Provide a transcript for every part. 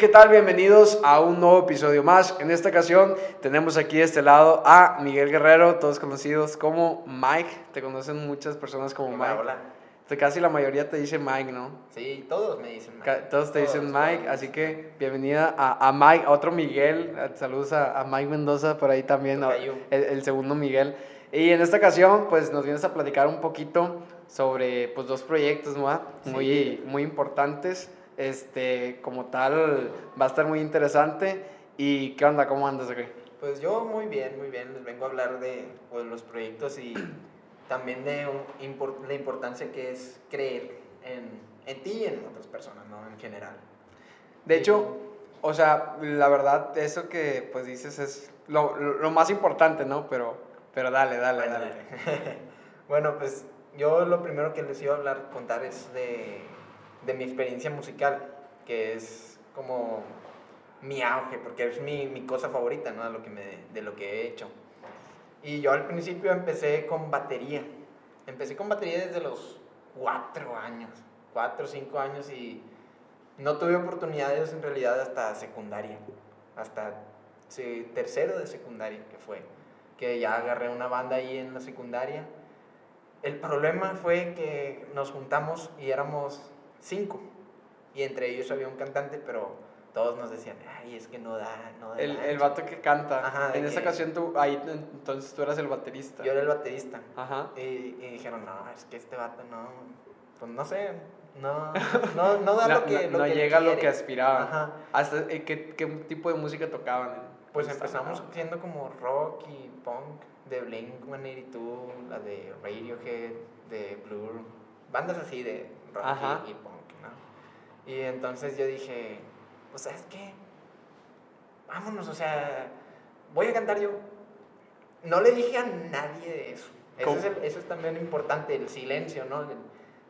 ¿qué tal? Bienvenidos a un nuevo episodio más. En esta ocasión tenemos aquí de este lado a Miguel Guerrero, todos conocidos como Mike. Te conocen muchas personas como Hola, Mike. hola. Casi la mayoría te dice Mike, ¿no? Sí, todos me dicen Mike. Todos te dicen Todos, Mike, todos. así que bienvenida a, a Mike, a otro Miguel. Saludos a, a Mike Mendoza por ahí también. Tocayo. el, el segundo Miguel. Y en esta ocasión, pues nos vienes a platicar un poquito sobre pues, dos proyectos, ¿no? Muy, Sí. muy importantes. Este, como tal, va a estar muy interesante. ¿Y qué onda? ¿Cómo andas aquí? Pues yo muy bien, muy bien. Les vengo a hablar de pues, los proyectos y también de un la importancia que es creer en, en ti y en otras personas, ¿no? En general. De hecho, o sea, la verdad, eso que pues dices es lo, lo- lo más importante, ¿no? Pero, pero dale, dale, Bueno, dale. bueno, pues yo lo primero que les iba a hablar, contar es de, de mi experiencia musical, que es como mi auge, porque es mi, mi cosa favorita, ¿no? De lo, que me, de lo que he hecho. Y yo al principio empecé con batería. Empecé con batería desde los cuatro años, cuatro o cinco años y no tuve oportunidades en realidad hasta secundaria, hasta sí, tercero de secundaria que fue, que ya agarré una banda ahí en la secundaria. El problema fue que nos juntamos y éramos cinco y entre ellos había un cantante, pero todos nos decían, ay, es que no da, no da. El, ancho". el vato que canta. Ajá, en que- ocasión tú, ahí entonces tú eras el baterista. Yo era el baterista. Ajá. Y, y dijeron, no, es que este vato no, pues no sé, no, no, no da No, lo que, no- lo no que llega a lo que aspiraban. Ajá. Hasta, eh, ¿qué, ¿Qué tipo de música tocaban? Pues empezamos haciendo como rock y punk de Blink 182, la de Radiohead, de Blur, bandas así de rock y- Ajá. y, punk, ¿no? Y entonces yo dije, pues ¿sabes qué? Vámonos, o sea, voy a cantar yo. No le dije a nadie de eso. Eso es, el- eso es también importante, el silencio, ¿no? El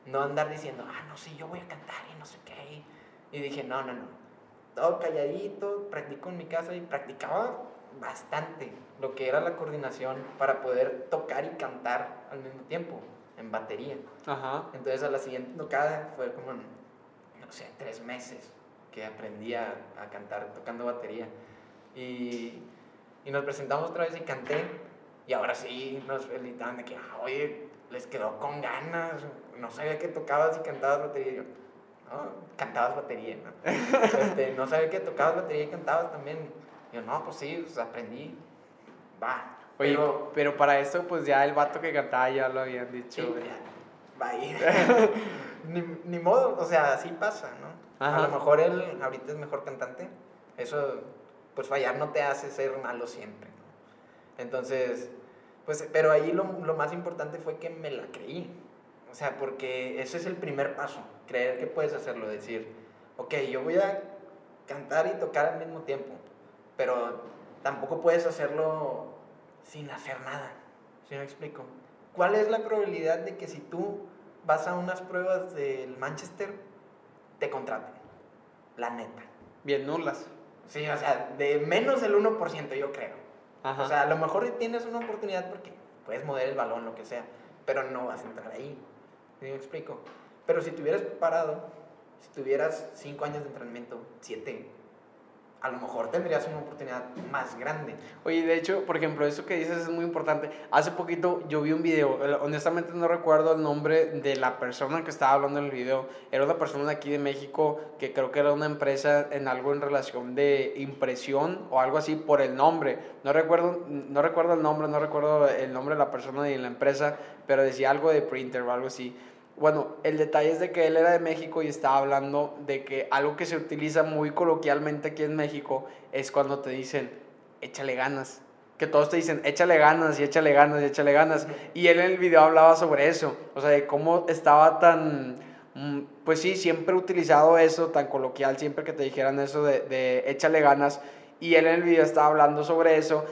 no andar diciendo, ah, no, sí, yo voy a cantar y no sé qué. Y dije, no, no, no. Todo calladito, practico en mi casa y practicaba bastante lo que era la coordinación para poder tocar y cantar al mismo tiempo en batería. Ajá. Entonces a la siguiente tocada fue como, no sé, tres meses que aprendí a, a cantar tocando batería. Y, y nos presentamos otra vez y canté. Y ahora sí nos felicitaban de que, "Ah, oye, les quedó con ganas. No sabía que tocabas y cantabas batería. Y yo, no, cantabas batería, ¿no? Este, no sabía que tocabas batería y cantabas también. Y yo, no, pues sí, pues aprendí. Va. Oye, Pero- pero, para esto, pues ya el vato que cantaba ya lo habían dicho. Sí, güey. ya, bye. ni, ni modo, o sea, así pasa, ¿no? Ajá. A lo mejor él ahorita es mejor cantante. Eso, pues fallar no te hace ser malo siempre, ¿no? Entonces, pues, pero ahí lo, lo más importante fue que me la creí. O sea, porque ese es el primer paso, creer que puedes hacerlo, decir, ok, yo voy a cantar y tocar al mismo tiempo, pero tampoco puedes hacerlo sin hacer nada. ¿Sí me explico? ¿Cuál es la probabilidad de que si tú vas a unas pruebas del Manchester, te contraten? La neta. Bien nulas. Sí, o sea, de menos del 1% yo creo. Ajá. O sea, a lo mejor tienes una oportunidad porque puedes mover el balón, lo que sea, pero no vas a entrar ahí. ¿Sí me explico? Pero si te hubieras preparado, si tuvieras 5 años de entrenamiento, 7, a lo mejor tendrías una oportunidad más grande. Oye, de hecho, por ejemplo, eso que dices es muy importante. Hace poquito yo vi un video, honestamente no recuerdo el nombre de la persona que estaba hablando en el video. Era una persona de aquí de México que creo que era una empresa en algo en relación de impresión o algo así por el nombre. No recuerdo, no recuerdo el nombre, no recuerdo el nombre de la persona ni la empresa, pero decía algo de printer o algo así. Bueno, el detalle es de que él era de México y estaba hablando de que algo que se utiliza muy coloquialmente aquí en México es cuando te dicen, échale ganas. Que todos te dicen, échale ganas y échale ganas y échale ganas. Y él en el video hablaba sobre eso, o sea, de cómo estaba tan, mm, pues sí, siempre utilizado eso, tan coloquial, siempre que te dijeran eso de, de échale ganas. Y él en el video estaba hablando sobre eso,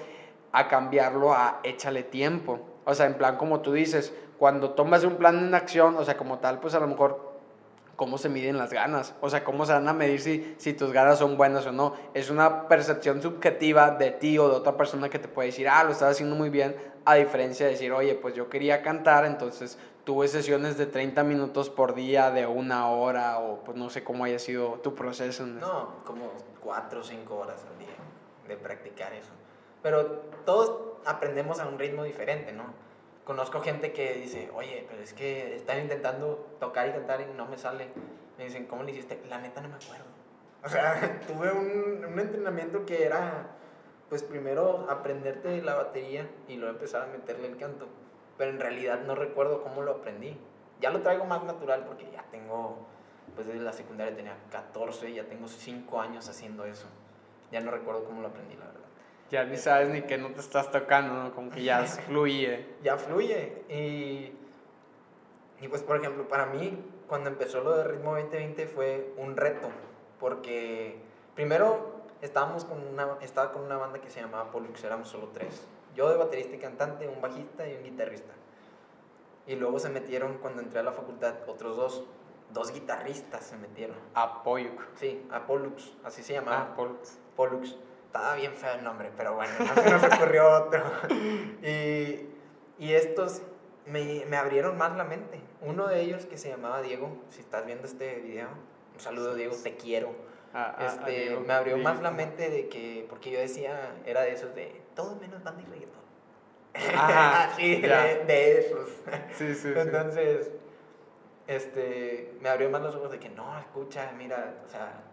a cambiarlo a échale tiempo. O sea, en plan como tú dices, cuando tomas un plan en acción, o sea, como tal, pues a lo mejor cómo se miden las ganas, o sea, cómo se van a medir si, si tus ganas son buenas o no. Es una percepción subjetiva de ti o de otra persona que te puede decir, ah, lo estás haciendo muy bien, a diferencia de decir, oye, pues yo quería cantar, entonces tuve sesiones de 30 minutos por día, de una hora, o pues no sé cómo haya sido tu proceso. En no, como 4 o 5 horas al día de practicar eso. Pero todos aprendemos a un ritmo diferente, ¿no? Conozco gente que dice, oye, pero es que están intentando tocar y cantar y no me sale. Me dicen, ¿cómo le hiciste? La neta no me acuerdo. O sea, tuve un, un entrenamiento que era, pues primero aprenderte la batería y luego empezar a meterle el canto. Pero en realidad no recuerdo cómo lo aprendí. Ya lo traigo más natural porque ya tengo, pues desde la secundaria tenía 14, ya tengo 5 años haciendo eso. Ya no recuerdo cómo lo aprendí, la verdad. Ya ni sabes ni que no te estás tocando, ¿no? Como que ya fluye. Ya fluye. Y, y pues, por ejemplo, para mí, cuando empezó lo de Ritmo 2020 fue un reto. Porque primero estábamos con una, estaba con una banda que se llamaba Pollux, éramos solo tres. Yo de baterista y cantante, un bajista y un guitarrista. Y luego se metieron, cuando entré a la facultad, otros dos, dos guitarristas se metieron. A Pollux. Sí, a Pollux, así se llamaba. Ah, Pollux. Pollux. Estaba bien feo el nombre, pero bueno, no se nos ocurrió otro. Y, y estos me, me, abrieron más la mente. Uno de ellos que se llamaba Diego, si estás viendo este video, un saludo Diego, te quiero. Ah, ah, este, me abrió más la mente de que, porque yo decía, era de esos de todo menos banda y reggaetón. Ajá, sí, de, de, esos. Sí, sí, Entonces, este, me abrió más los ojos de que no, escucha, mira, o sea,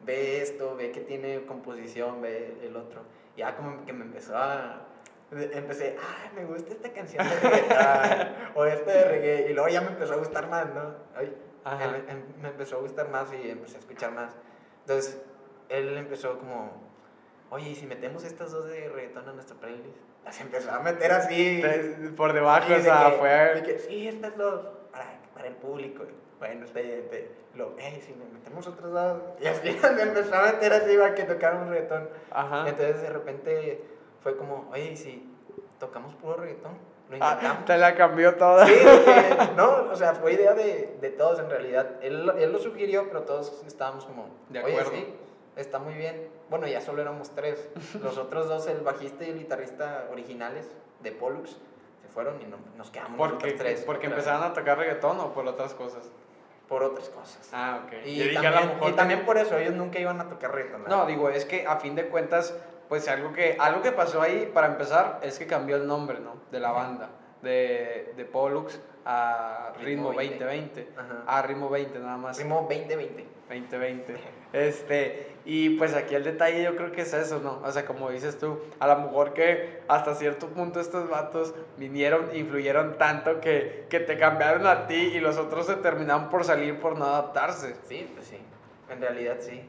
ve esto, ve que tiene composición, ve el otro. Ya como que me empezó a... Empecé, ay, me gusta esta canción de reggaetón, o este de reggae, y luego ya me empezó a gustar más, ¿no? Ay, me, em, me, empezó a gustar más y empecé a escuchar más. Entonces, él empezó como, oye, ¿y si metemos estas dos de reggaetón a nuestra playlist? Las empezó a meter así. Por debajo, o sea, fue... sí, estas dos, para, para el público bueno, bien, lo, hey, si me metemos otros dos, y así me empezó a meter así que tocara un reggaetón. Ajá. Entonces de repente fue como, oye, si tocamos puro reggaetón, lo ah, intentamos. te la cambió toda. Sí, no, o sea, fue idea de, de todos en realidad. Él, él, lo sugirió, pero todos estábamos como, de acuerdo. Oye, sí, está muy bien. Bueno, ya solo éramos tres. Los otros dos, el bajista y el guitarrista originales de Pollux, se fueron y nos quedamos porque, tres. ¿Porque empezaron a tocar reggaetón o por otras cosas? Por otras cosas. Ah, ok. Y, también, y también, por eso ellos nunca iban a tocar reggaetón. No, digo, es que a fin de cuentas, pues algo que, algo que pasó ahí, para empezar, es que cambió el nombre, ¿no? De la banda, de, de Pollux a Ritmo, 2020. A Ritmo 20 nada más. Ritmo 2020. 2020. Este, y pues aquí el detalle yo creo que es eso, ¿no? O sea, como dices tú, a lo mejor que hasta cierto punto estos vatos vinieron, influyeron tanto que, que te cambiaron a ti y los otros se terminaron por salir por no adaptarse. Sí, pues sí, en realidad sí.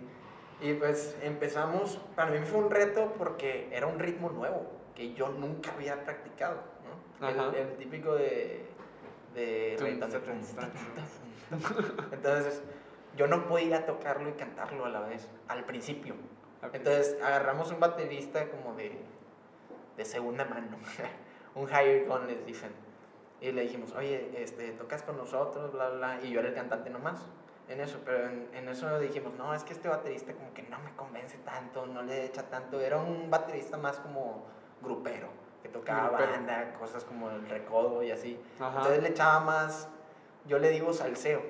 Y pues empezamos, para mí fue un reto porque era un ritmo nuevo que yo nunca había practicado, ¿no? El, típico de... de Entonces yo no podía tocarlo y cantarlo a la vez, al principio. Entonces agarramos un baterista como de, de segunda mano, un higher gun les dicen. Y le dijimos, oye, este, tocas con nosotros, bla, bla, y yo era el cantante nomás en eso, pero en, en, eso dijimos, no, es que este baterista como que no me convence tanto, no le echa tanto, era un baterista más como grupero, que tocaba banda, cosas como el recodo y así. Entonces le echaba más, yo le digo salseo,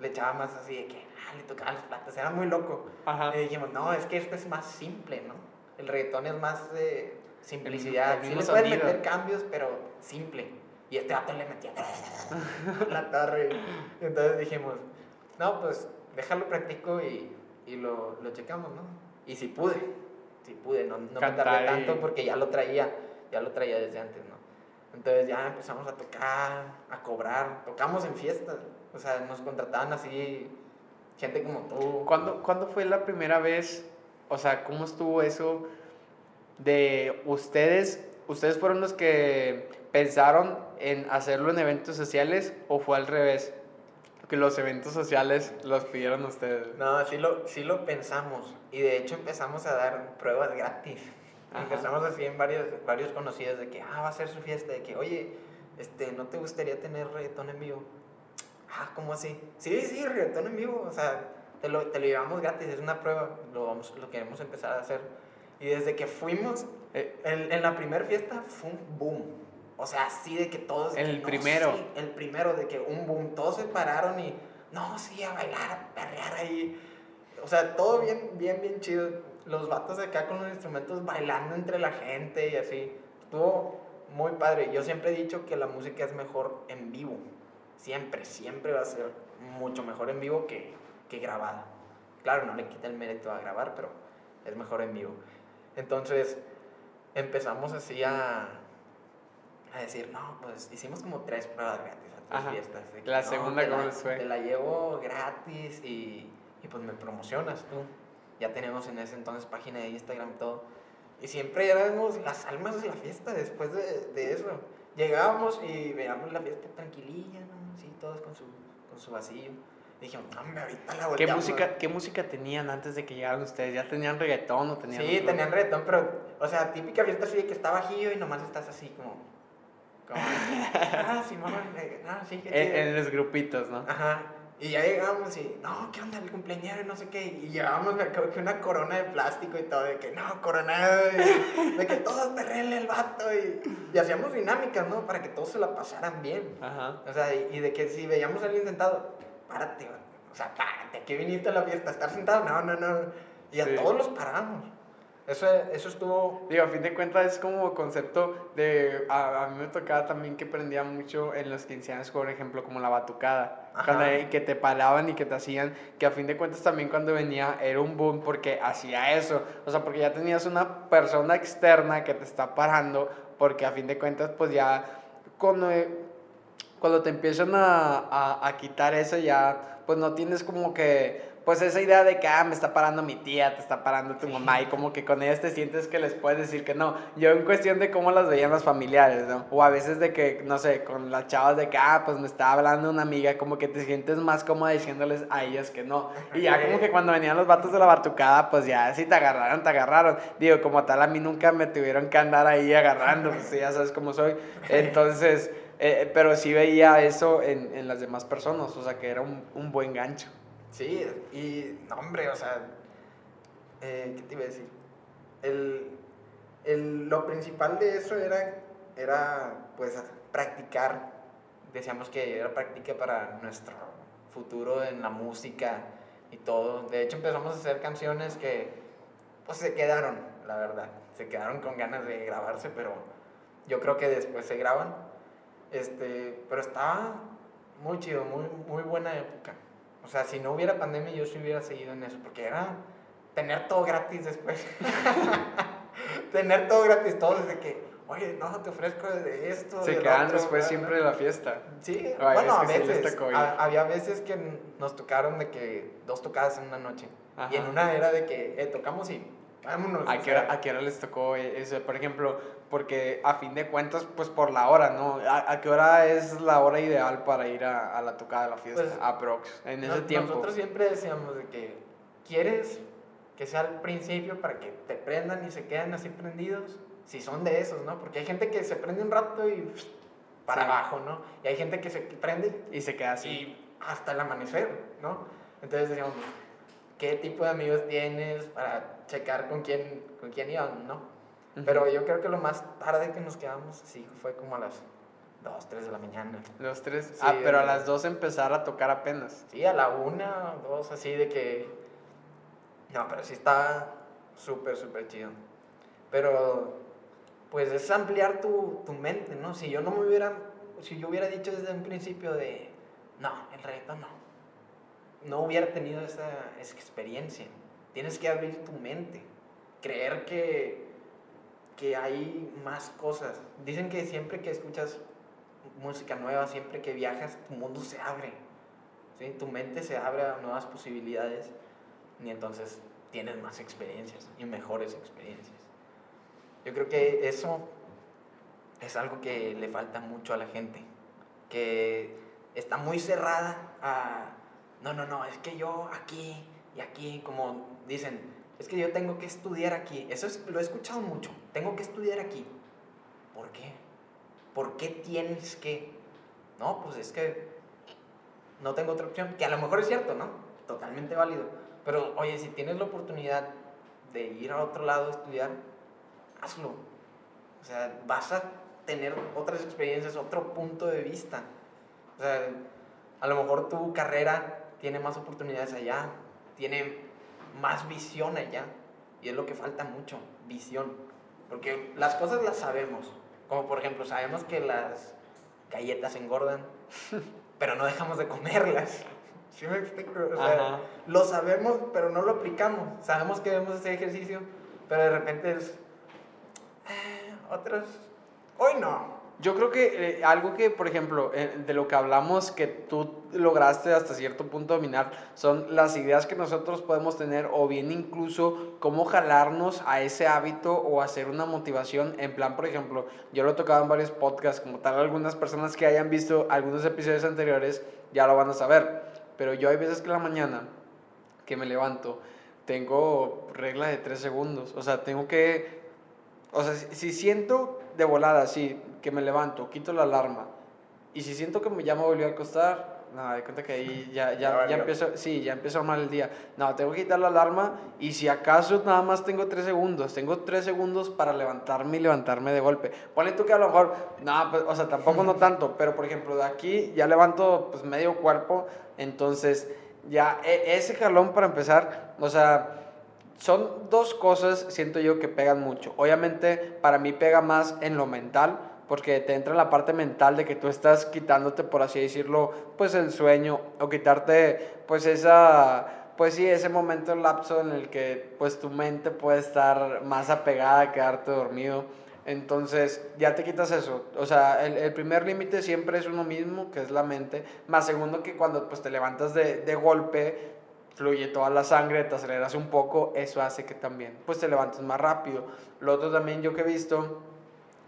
le echaba más así de que, ah, le tocaba las platas, era muy loco. Y dijimos, no, es que esto es más simple, ¿no? El reggaetón es más de simplicidad. Sí le puedes meter cambios, pero simple. Y este vato le metía la torre. Entonces dijimos, no, pues déjalo practico y, y lo, lo, checamos, ¿no? Y si pude, si pude, no, no me tardé tanto porque ya lo traía, ya lo traía desde antes, ¿no? Entonces ya empezamos a tocar, a cobrar, tocamos en fiestas. O sea, nos contrataban así gente como tú. ¿Cuándo, ¿Cuándo fue la primera vez? O sea, ¿cómo estuvo eso de ustedes? ¿Ustedes fueron los que pensaron en hacerlo en eventos sociales o fue al revés? Que los eventos sociales los pidieron ustedes. No, sí lo, sí lo pensamos. Y de hecho empezamos a dar pruebas gratis. Empezamos así en varios, varios conocidos de que, ah, va a ser su fiesta. De que, oye, este, ¿no te gustaría tener reggaetón en vivo? ah, ¿cómo así? Sí, sí, reggaetón en vivo, o sea, te lo, te lo llevamos gratis, es una prueba, lo, vamos, lo queremos empezar a hacer. Y desde que fuimos, eh, en, en, la primera fiesta fue un boom. O sea, así de que todos... El que, no, primero. sí, el primero, de que un boom, todos se pararon y, no, sí, a bailar, a perrear ahí. O sea, todo bien, bien, bien chido. Los vatos acá con los instrumentos bailando entre la gente y así. Estuvo muy padre. Yo siempre he dicho que la música es mejor en vivo. Siempre, siempre va a ser mucho mejor en vivo que, que grabada. Claro, no le quita el mérito a grabar, pero es mejor en vivo. Entonces, empezamos así a, a decir, no, pues hicimos como tres pruebas gratis a tres Ajá. fiestas. que, La "No, segunda, ¿cómo la- les fue?" Te la llevo gratis y, y pues me promocionas tú. Ya tenemos en ese entonces página de Instagram y todo. Y siempre éramos las almas de la fiesta después de, de eso. Llegábamos y veíamos la fiesta tranquililla, ¿no? Así, todos con su, con su vacío. Dijimos, hombre, ahorita la ¿Qué volteamos". música, ¿Qué música tenían antes de que llegaran ustedes? ¿Ya tenían reggaetón o tenían.? Sí, otro? tenían reggaetón, pero, o sea, típica fiesta así de que está bajillo y nomás estás así como. como ah, sí, mamá, eh, ah, sí, qué En, chido". en los grupitos, ¿no? Ajá. Y ya llegamos y, no, ¿qué onda el cumpleañero? y No sé qué. Y llevábamos, me acuerdo que una corona de plástico y todo, de que no, coronado, y de que todos perrenle el vato. Y, y hacíamos dinámicas, ¿no? Para que todos se la pasaran bien. Ajá. O sea, y, y de que si veíamos a alguien sentado, párate, o sea, párate, ¿a qué viniste a la fiesta? ¿A ¿Estar sentado? No, no, no. Y a Sí. todos los paramos. Eso, eso estuvo Digo, a fin de cuentas es como concepto de... A, a mí me tocaba también que prendía mucho en los 15 años, por ejemplo, como la batucada. Cuando que te paraban y que te hacían... Que a fin de cuentas también cuando venía era un boom porque hacía eso. O sea, porque ya tenías una persona externa que te está parando porque a fin de cuentas pues ya... Cuando, cuando te empiezan a, a, a quitar eso ya pues no tienes como que pues esa idea de que, ah, me está parando mi tía, te está parando tu mamá, y como que con ellas te sientes que les puedes decir que no. Yo en cuestión de cómo las veían los familiares, ¿no? O a veces de que, no sé, con las chavas de que, ah, pues me está hablando una amiga, como que te sientes más cómoda diciéndoles a ellas que no. Y ya como que cuando venían los vatos de la batucada, pues ya si te agarraron, te agarraron. Digo, como tal, a mí nunca me tuvieron que andar ahí agarrando, pues ya sabes cómo soy. Entonces, eh, pero sí veía eso en, en las demás personas, o sea, que era un, un buen gancho. Sí, y no, hombre, o sea, eh, ¿qué te iba a decir? El, el- lo principal de eso era, era, pues, practicar. Decíamos que era práctica para nuestro futuro en la música y todo. De hecho, empezamos a hacer canciones que, pues, se quedaron, la verdad. Se quedaron con ganas de grabarse, pero yo creo que después se graban. Este, pero estaba muy chido, muy, muy buena época. O sea, si no hubiera pandemia, yo sí hubiera seguido en eso, porque era tener todo gratis después. tener todo gratis, todo desde que, oye, no, te ofrezco de esto. Se del quedan otro, después bla, siempre bla". de la fiesta. Sí, Ay, bueno, a es que sí les veces. ir. ha- había veces que nos tocaron de que dos tocadas en una noche. Ajá. Y en una era de que eh, tocamos y vámonos. ¿A qué, hora, ¿A qué hora les tocó eso? Por ejemplo, porque a fin de cuentas, pues por la hora, ¿no? ¿A, a qué hora es la hora ideal para ir a, a la tocada de la fiesta? Pues, Aprox, en ese Nos- tiempo. Nosotros siempre decíamos de que quieres que sea al principio para que te prendan y se queden así prendidos, si son de esos, ¿no? Porque hay gente que se prende un rato y pff, para Sí. abajo, ¿no? Y hay gente que se prende Y se queda así. y hasta el amanecer, ¿no? Entonces decíamos, ¿qué tipo de amigos tienes para checar con quién, con quién iban, ¿no? Ujú. Pero yo creo que lo más tarde que nos quedamos, sí, fue como a las 2, 3 de la mañana. Los tres. Sí, ah, pero a las dos empezar a tocar apenas. Sí, a la una, dos, así de que... No, pero sí está súper, súper chido. Pero, pues es ampliar tu, tu mente, ¿no? Si yo no me hubiera... Si yo hubiera dicho desde un principio de... No, el reggaetón no. No hubiera tenido esa, experiencia. Tienes que abrir tu mente. Creer que, que hay más cosas. Dicen que siempre que escuchas música nueva, siempre que viajas, tu mundo se abre. ¿sí? Tu mente se abre a nuevas posibilidades y entonces tienes más experiencias y mejores experiencias. Yo creo que eso es algo que le falta mucho a la gente, que está muy cerrada a, no, no, no, es que yo aquí y aquí, como dicen, es que yo tengo que estudiar aquí. Eso es- lo he escuchado mucho, tengo que estudiar aquí. ¿Por qué? ¿Por qué tienes que? No, pues es que no tengo otra opción, que a lo mejor es cierto, ¿no? Totalmente válido. Pero oye, si tienes la oportunidad de ir a otro lado a estudiar, hazlo. O sea, vas a tener otras experiencias, otro punto de vista. O sea, a lo mejor tu carrera tiene más oportunidades allá, tiene más visión allá. Y es lo que falta mucho, visión. Porque las cosas las sabemos. Como por ejemplo, sabemos que las galletas engordan, pero no dejamos de comerlas. ¿Sí me explico? O sea, lo sabemos, pero no lo aplicamos. Sabemos que debemos hacer ejercicio, pero de repente es... Eh, otros... Hoy no. Yo creo que eh, algo que, por ejemplo, eh, de lo que hablamos que tú lograste hasta cierto punto dominar son las ideas que nosotros podemos tener o bien incluso cómo jalarnos a ese hábito o hacer una motivación. En plan, por ejemplo, yo lo he tocado en varios podcasts, como tal, algunas personas que hayan visto algunos episodios anteriores ya lo van a saber. Pero yo hay veces que en la mañana que me levanto, tengo regla de tres segundos. O sea, tengo que... O sea, si siento de volada, así, que me levanto, quito la alarma, y si siento que ya me volvió a acostar, no, de cuenta que ahí ya, ya, ya, empiezo, sí, ya empezó mal el día. No, tengo que quitar la alarma y si acaso nada más tengo tres segundos, tengo tres segundos para levantarme y levantarme de golpe. Ponle tú que a lo mejor, no, pues, o sea, tampoco no tanto, pero por ejemplo, de aquí ya levanto pues medio cuerpo, entonces ya e, ese jalón para empezar, o sea, son dos cosas, siento yo, que pegan mucho. Obviamente, para mí pega más en lo mental, porque te entra en la parte mental de que tú estás quitándote, por así decirlo, pues el sueño, o quitarte, pues esa, pues sí, ese momento, lapso en el que, pues tu mente puede estar más apegada a quedarte dormido. Entonces, ya te quitas eso. O sea, el, el primer límite siempre es uno mismo, que es la mente. Más segundo que cuando pues, te levantas de, de golpe, fluye toda la sangre, te aceleras un poco, eso hace que también pues te levantes más rápido. Lo otro también yo que he visto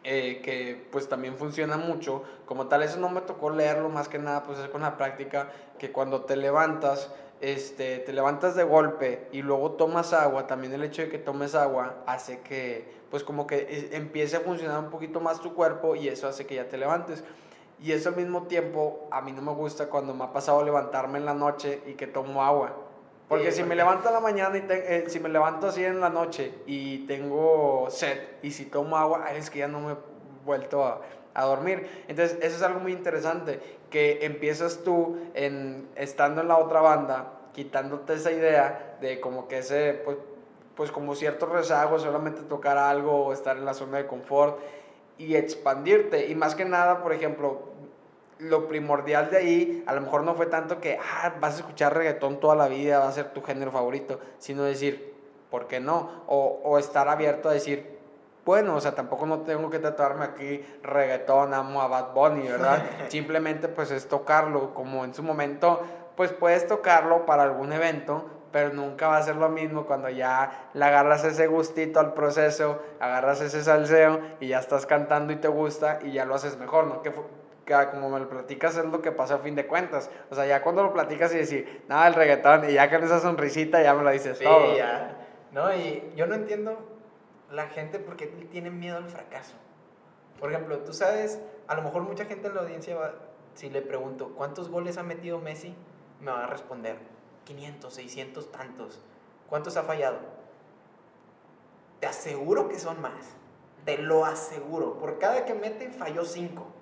eh, que pues también funciona mucho, como tal eso no me tocó leerlo más que nada pues es con la práctica, que cuando te levantas, este, te levantas de golpe y luego tomas agua, también el hecho de que tomes agua hace que pues como que empiece a funcionar un poquito más tu cuerpo y eso hace que ya te levantes. Y eso al mismo tiempo a mí no me gusta cuando me ha pasado levantarme en la noche y que tomo agua porque si me levanto en la mañana y eh, si me levanto así en la noche y tengo sed y si tomo agua, es que ya no me he vuelto a, a, dormir. Entonces, eso es algo muy interesante, que empiezas tú en, estando en la otra banda, quitándote esa idea de como que ese, pues, pues como cierto rezago, solamente tocar algo o estar en la zona de confort y expandirte. Y más que nada, por ejemplo, lo primordial de ahí, a lo mejor no fue tanto que ah, vas a escuchar reggaetón toda la vida, va a ser tu género favorito, sino decir, ¿por qué no? O, o estar abierto a decir, bueno, o sea, tampoco no tengo que tratarme aquí reggaetón, amo a Bad Bunny, ¿verdad? Simplemente pues es tocarlo, como en su momento, pues puedes tocarlo para algún evento, pero nunca va a ser lo mismo cuando ya le agarras ese gustito al proceso, agarras ese salseo y ya estás cantando y te gusta y ya lo haces mejor, ¿no? Que como me lo platicas es lo que pasó a fin de cuentas. O sea, ya cuando lo platicas y decir, nada, el reggaetón, y ya con esa sonrisita ya me lo dices sí, todo. ya. No, y yo no entiendo la gente porque tiene miedo al fracaso. Por ejemplo, tú sabes, a lo mejor mucha gente en la audiencia va, si le pregunto, ¿cuántos goles ha metido Messi? Me va a responder, 500, 600, tantos. ¿Cuántos ha fallado? Te aseguro que son más. Te lo aseguro. Por cada que mete, falló 5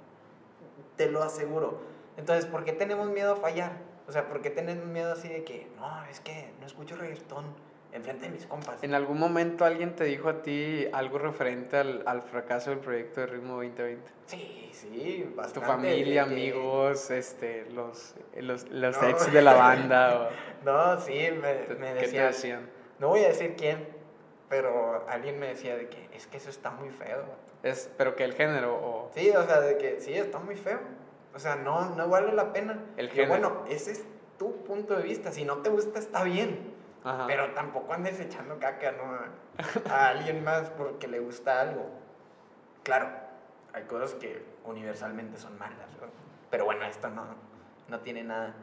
te lo aseguro. Entonces, ¿por qué tenemos miedo a fallar? O sea, ¿por qué tenemos miedo así de que, no, es que no escucho reggaetón enfrente de mis compas? ¿En algún momento alguien te dijo a ti algo referente al, al fracaso del proyecto de Ritmo 2020? Sí, sí, bastante. Tu familia, amigos, este, los, los, los ex de la banda. No, sí, me, me decían, ¿Qué te decían? No voy a decir quién, pero alguien me decía de que es que eso está muy feo. Es, pero que el género o... Sí, o sea, de que sí, está muy feo. O sea, no, no vale la pena. El género. bueno, ese es tu punto de vista. Si no te gusta, está bien. Pero tampoco andes echando caca ¿no? a, alguien más porque le gusta algo. Claro, hay cosas que universalmente son malas. Pero bueno, esto no, no tiene nada.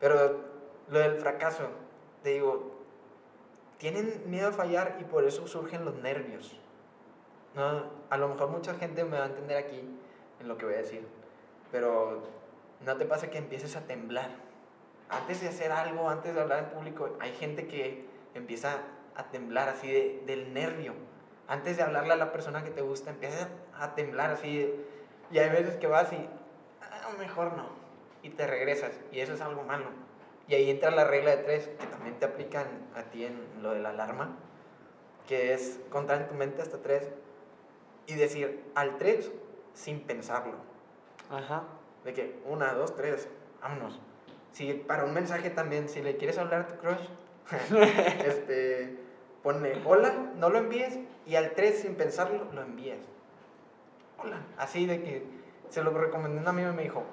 Pero lo del fracaso, te digo, tienen miedo a fallar y por eso surgen los nervios. No, a lo mejor mucha gente me va a entender aquí en lo que voy a decir, pero no te pasa que empieces a temblar. Antes de hacer algo, antes de hablar en público, hay gente que empieza a temblar así de, del nervio. antes de hablarle a la persona que te gusta, empiezas a temblar así. Y hay veces que vas y, ah, mejor no. Y te regresas. Y eso es algo malo. Y ahí entra la regla de tres, que también te aplican a ti en lo de la alarma, que es contar en tu mente hasta tres y decir al tres sin pensarlo. Ajá. De que una, dos, tres, vámonos. Si para un mensaje también, si le quieres hablar a tu crush, este, ponle hola, no lo envíes y al 3 sin pensarlo lo envíes. Hola, así de que se lo recomendé a un amigo y me dijo,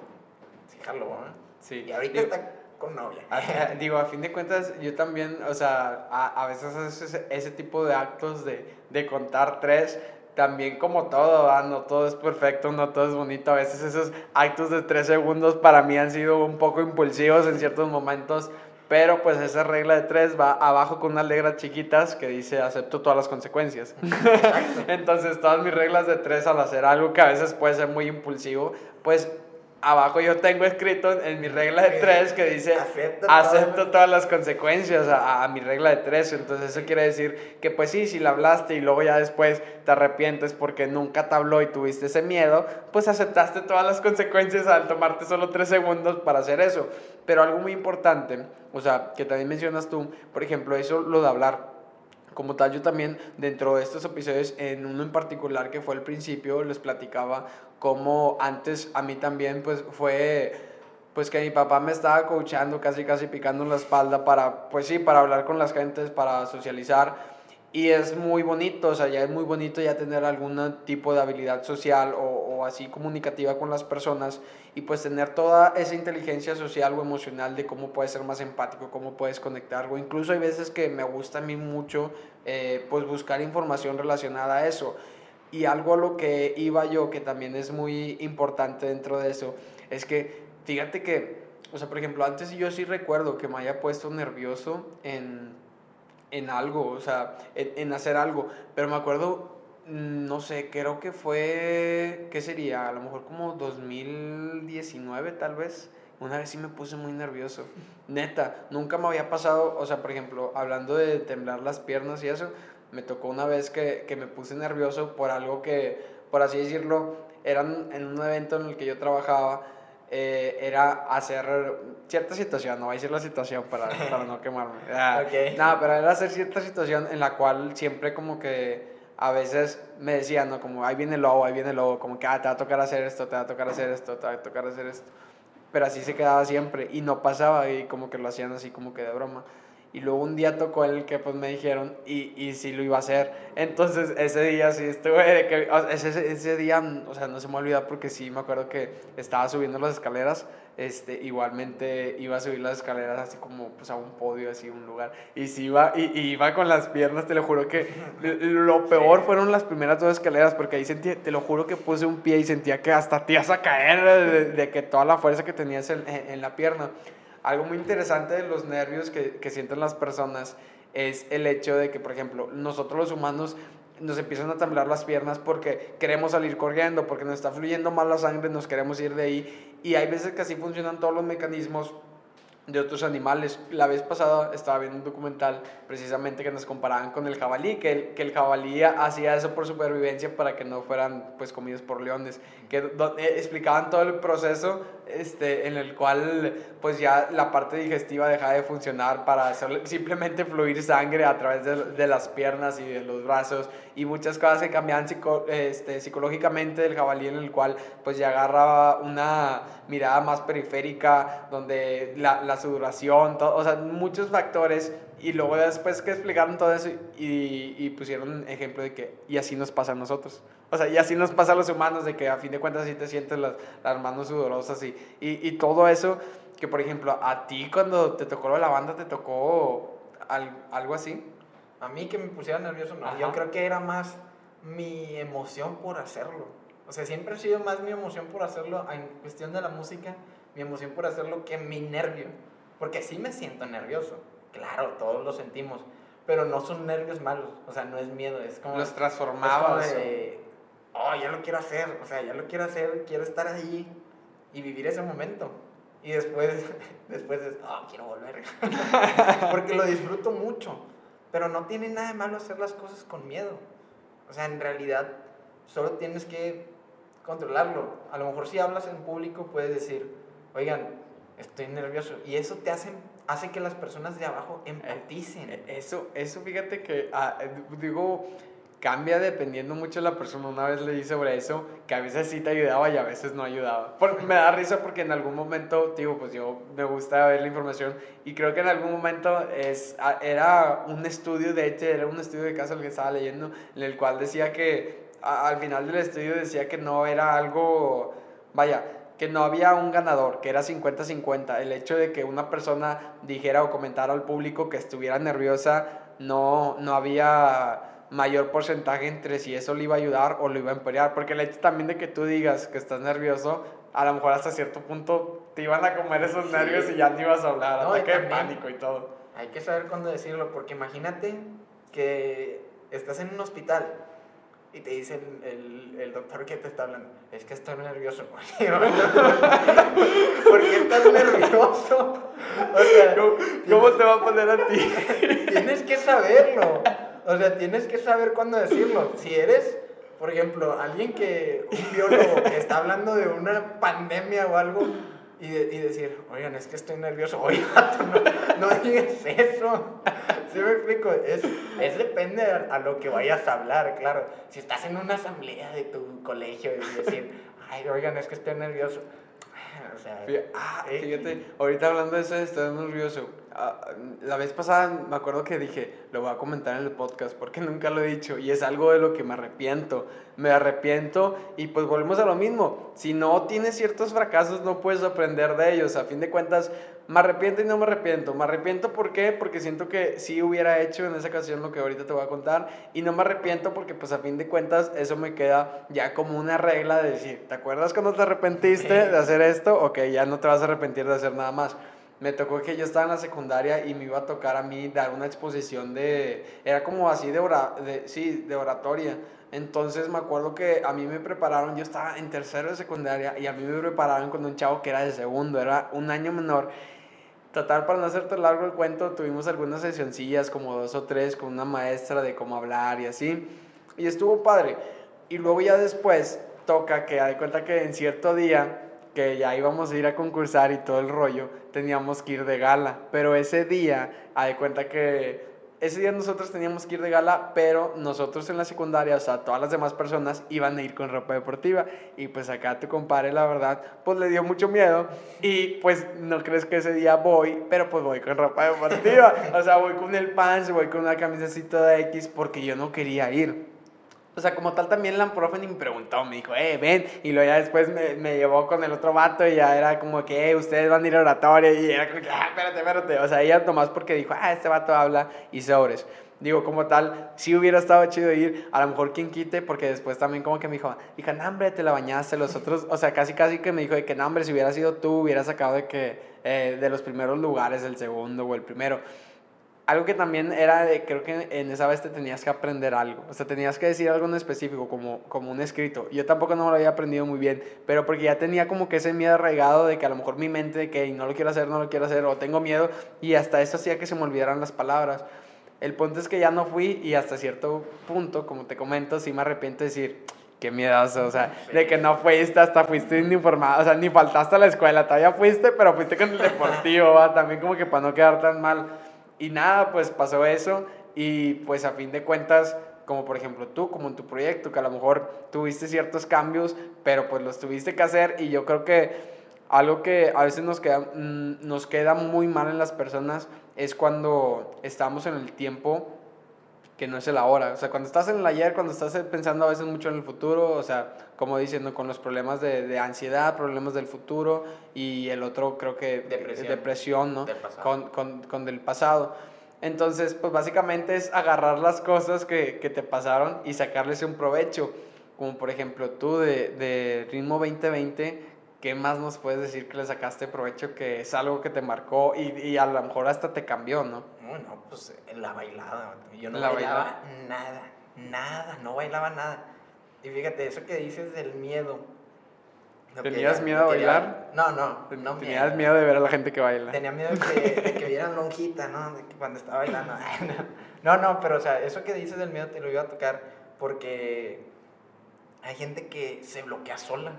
sí, jalo, ¿eh? Sí. Y ahorita está con novia. digo, a fin de cuentas, yo también, o sea, a, a veces ese, ese, tipo de actos de, de contar tres, también como todo, no todo es perfecto, no todo es bonito. A veces esos actos de tres segundos para mí han sido un poco impulsivos en ciertos momentos. Pero pues esa regla de tres va abajo con unas letras chiquitas que dice acepto todas las consecuencias. Entonces todas mis reglas de tres al hacer algo que a veces puede ser muy impulsivo, pues abajo yo tengo escrito en mi regla de tres que dice acepto todas las consecuencias a, mi regla de tres. Entonces eso quiere decir que pues sí, si la hablaste y luego ya después te arrepientes porque nunca te habló y tuviste ese miedo, pues aceptaste todas las consecuencias al tomarte solo tres segundos para hacer eso. Pero algo muy importante, o sea, que también mencionas tú, por ejemplo, eso lo de hablar como tal, yo también dentro de estos episodios, en uno en particular que fue el principio, les platicaba cómo antes a mí también pues fue pues que mi papá me estaba coachando, casi casi picando en la espalda para, pues sí, para hablar con las gentes, para socializar. Y es muy bonito, o sea, ya es muy bonito ya tener algún tipo de habilidad social o, o, así comunicativa con las personas y pues tener toda esa inteligencia social o emocional de cómo puedes ser más empático, cómo puedes conectar, o incluso hay veces que me gusta a mí mucho eh, pues buscar información relacionada a eso. Y algo a lo que iba yo, que también es muy importante dentro de eso, es que fíjate que, o sea, por ejemplo, antes yo sí recuerdo que me haya puesto nervioso en en algo, o sea, en, hacer algo. Pero me acuerdo, mm, no sé, creo que fue, ¿qué sería? A lo mejor como 2019 tal vez. Una vez sí me puse muy nervioso. Neta, nunca me había pasado, o sea, por ejemplo, hablando de temblar las piernas y eso, me tocó una vez que, que me puse nervioso por algo que, por así decirlo, eran en un evento en el que yo trabajaba eh, era hacer cierta situación, no voy a decir la situación para, para no quemarme. Ah, Nada, pero era hacer cierta situación en la cual siempre como que a veces me decían, ¿no? Como, ahí viene el lobo, ahí viene el lobo, como que, ah, te va a tocar hacer esto, te va a tocar hacer esto, te va a tocar hacer esto. Pero así se quedaba siempre y no pasaba y como que lo hacían así como que de broma. Y luego un día tocó el que pues me dijeron y, y sí lo iba a hacer. Entonces ese día sí estuve, de que, ese, ese día, o sea, no se me olvida porque sí me acuerdo que estaba subiendo las escaleras, este, igualmente iba a subir las escaleras así como pues a un podio, así un lugar. Y sí iba, y, iba con las piernas, te lo juro que lo peor fueron las primeras dos escaleras porque ahí sentí, te lo juro que puse un pie y sentía que hasta te ibas a caer de, que toda la fuerza que tenías en, en la pierna algo muy interesante de los nervios que, que sienten las personas es el hecho de que, por ejemplo, nosotros los humanos nos empiezan a temblar las piernas porque queremos salir corriendo, porque nos está fluyendo mal la sangre, nos queremos ir de ahí. Y hay veces que así funcionan todos los mecanismos de otros animales. La vez pasada estaba viendo un documental precisamente que nos comparaban con el jabalí, que el, que el jabalí hacía eso por supervivencia para que no fueran pues comidos por leones, que eh, explicaban todo el proceso este, en el cual pues ya la parte digestiva dejaba de funcionar para hacer simplemente fluir sangre a través de, de las piernas y de los brazos y muchas cosas que cambiaban este, psicológicamente del jabalí en el cual pues ya agarraba una mirada más periférica donde la, la sudoración, todo, o sea, muchos factores y luego después que explicaron todo eso y, y, pusieron ejemplo de que y así nos pasa a nosotros. O sea, y así nos pasa a los humanos de que a fin de cuentas sí te sientes las, las manos sudorosas y, y, y, todo eso que por ejemplo a ti cuando te tocó la banda te tocó algo así. A mí que me pusiera nervioso, no. Yo creo que era más mi emoción por hacerlo. O sea, siempre ha sido más mi emoción por hacerlo en cuestión de la música, mi emoción por hacerlo que mi nervio. Porque sí me siento nervioso. Claro, todos lo sentimos. Pero no son nervios malos. O sea, no es miedo. Es como. Los transformaba. oh, ya lo quiero hacer. O sea, ya lo quiero hacer. Quiero estar ahí y vivir ese momento. Y después, después es, oh, quiero volver. Porque lo disfruto mucho. Pero no tiene nada de malo hacer las cosas con miedo. O sea, en realidad solo tienes que controlarlo. A lo mejor si hablas en público puedes decir, oigan, estoy nervioso. Y eso te hace, hace que las personas de abajo empaticen. Eh, Eso, eso fíjate que, ah, eh, digo, cambia dependiendo mucho de la persona. Una vez le dije sobre eso, que a veces sí te ayudaba y a veces no ayudaba. Por- me da risa porque en algún momento, digo, pues yo me gusta ver la información y creo que en algún momento es, era un estudio, de hecho, era un estudio de caso el que estaba leyendo, en el cual decía que al final del estudio decía que no era algo, vaya, que no había un ganador, que era 50-50. El hecho de que una persona dijera o comentara al público que estuviera nerviosa, no, no había mayor porcentaje entre si eso le iba a ayudar o lo iba a empeorar. Porque el hecho también de que tú digas que estás nervioso, a lo mejor hasta cierto punto te iban a comer esos nervios y ya no ibas a hablar, No, ataque de pánico y todo. Hay que saber cuándo decirlo, porque imagínate que estás en un hospital y te dice el, el, el doctor que te está hablando, es que estoy nervioso. ¿Por qué estás nervioso? O sea, ¿Cómo, cómo te va a poner a ti? tienes que saberlo. O sea, tienes que saber cuándo decirlo. Si eres, por ejemplo, alguien que, un biólogo que está hablando de una pandemia o algo y, de- y decir, oigan, es que estoy nervioso. Oye, vato, no, no digas eso. ¿Sí me explico? Es, es depende a, a lo que vayas a hablar, claro. Si estás en una asamblea de tu colegio y decir, ay, oigan, es que estoy nervioso. O sea, Ah, eh, fíjate, ahorita hablando de eso, estoy nervioso. Ah, la vez pasada me acuerdo que dije, lo voy a comentar en el podcast porque nunca lo he dicho y es algo de lo que me arrepiento. Me arrepiento y pues volvemos a lo mismo. Si no tienes ciertos fracasos, no puedes aprender de ellos. A fin de cuentas, me arrepiento y no me arrepiento. Me arrepiento ¿por qué? Porque siento que sí hubiera hecho en esa ocasión lo que ahorita te voy a contar y no me arrepiento porque pues a fin de cuentas eso me queda ya como una regla de decir, ¿te acuerdas cuando te arrepentiste de hacer esto? Ok, ya no te vas a arrepentir de hacer nada más. Me tocó que yo estaba en la secundaria y me iba a tocar a mí dar una exposición de, era como así de, ora, de sí, de oratoria. Entonces me acuerdo que a mí me prepararon, yo estaba en tercero de secundaria y a mí me prepararon con un chavo que era de segundo, era un año menor. Total, para no hacerte largo el cuento, tuvimos algunas sesioncillas, como dos o tres, con una maestra de cómo hablar y así. Y estuvo padre. Y luego ya después toca que, hay cuenta que en cierto día, ya íbamos a ir a concursar y todo el rollo, teníamos que ir de gala. Pero ese día, hay cuenta que ese día nosotros teníamos que ir de gala, pero nosotros en la secundaria, o sea, todas las demás personas iban a ir con ropa deportiva. Y pues acá tu compadre, la verdad, pues le dio mucho miedo. Y pues no crees que ese día voy, pero pues voy con ropa deportiva. O sea, voy con el pants, voy con una camiseta de X porque yo no quería ir. O sea, como tal, también la profe ni me preguntó, me dijo, eh, ven. Y luego ya después me, me llevó con el otro vato y ya era como que, eh, ustedes van a ir a oratoria. Y era como que, ah, espérate, espérate. O sea, ella nomás porque dijo, ah, este vato habla y sobres. Digo, como tal, si hubiera estado chido ir, a lo mejor quien quite, porque después también como que me dijo, hija, no, hombre, te la bañaste, los otros, o sea, casi casi que me dijo de que, no, hombre, si hubiera sido tú, hubieras sacado de que, eh, de los primeros lugares, el segundo o el primero algo que también era de, creo que en esa vez te tenías que aprender algo, o sea, tenías que decir algo en específico, como, como un escrito. Yo tampoco no me lo había aprendido muy bien, pero porque ya tenía como que ese miedo arraigado de que a lo mejor mi mente, de que no lo quiero hacer, no lo quiero hacer, o tengo miedo, y hasta eso hacía que se me olvidaran las palabras. El punto es que ya no fui y hasta cierto punto, como te comento, sí me arrepiento de decir, qué miedoso, o sea, de que no fuiste, hasta fuiste informado, o sea, ni faltaste a la escuela, todavía fuiste, pero fuiste con el deportivo, ¿va? también como que para no quedar tan mal. Y nada, pues pasó eso. Y pues a fin de cuentas, como por ejemplo tú, como en tu proyecto, que a lo mejor tuviste ciertos cambios, pero pues los tuviste que hacer. Y yo creo que algo que a veces nos queda, mm, nos queda muy mal en las personas es cuando estamos en el tiempo que no es el ahora. O sea, cuando estás en el ayer, cuando estás pensando a veces mucho en el futuro, o sea, como diciendo, con los problemas de, de ansiedad, problemas del futuro y el otro creo que Depresión. depresión ¿no? Del. Con, con, con del pasado. Entonces, pues básicamente es agarrar las cosas que, que te pasaron y sacarles un provecho. Como por ejemplo tú de, de Ritmo 2020, ¿qué más nos puedes decir que le sacaste provecho que es algo que te marcó y, y a lo mejor hasta te cambió, ¿no? Bueno, pues en la bailada. Yo no La bailaba nada, nada, no bailaba nada. Y fíjate, eso que dices del miedo. ¿Tenías quería- miedo a quería- bailar? No, no, no Tenías miedo de ver a la gente que baila. Tenía miedo que, de que vieran lonjita, ¿no? De que cuando estaba bailando. No, no, pero o sea, eso que dices del miedo te lo iba a tocar porque hay gente que se bloquea sola.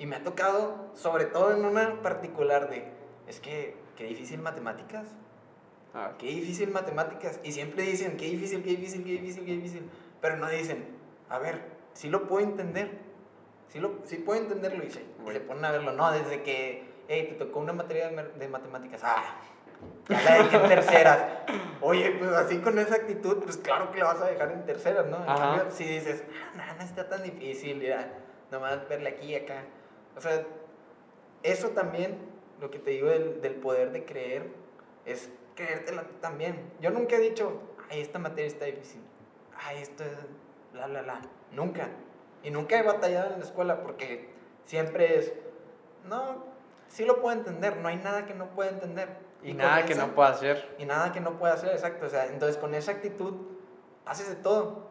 Y me ha tocado, sobre todo en una particular de, es que, qué difícil matemáticas. Ah, Qué difícil matemáticas. Y siempre dicen, qué difícil, qué difícil, qué difícil, qué difícil. Pero no dicen, a ver, sí lo puedo entender. Sí, lo, sí puedo entenderlo. Y se, ponen a verlo. No, desde que, hey, te tocó una materia de, matemáticas. Ah, ya la dejé en terceras. Oye, pues así con esa actitud, pues claro que la vas a dejar en terceras, ¿no? En cambio, si dices, ah, no, no está tan difícil, mira, nomás verle aquí y acá. O sea, eso también, lo que te digo del, del poder de creer, es creértela tú también. Yo nunca he dicho, ay, esta materia está difícil, ay, esto es la, la, la. Nunca. Y nunca he batallado en la escuela porque siempre es, no, sí lo puedo entender, no hay nada que no pueda entender. Y con nada que esa- no pueda hacer. y nada que no pueda hacer, exacto. O sea, entonces con esa actitud haces de todo.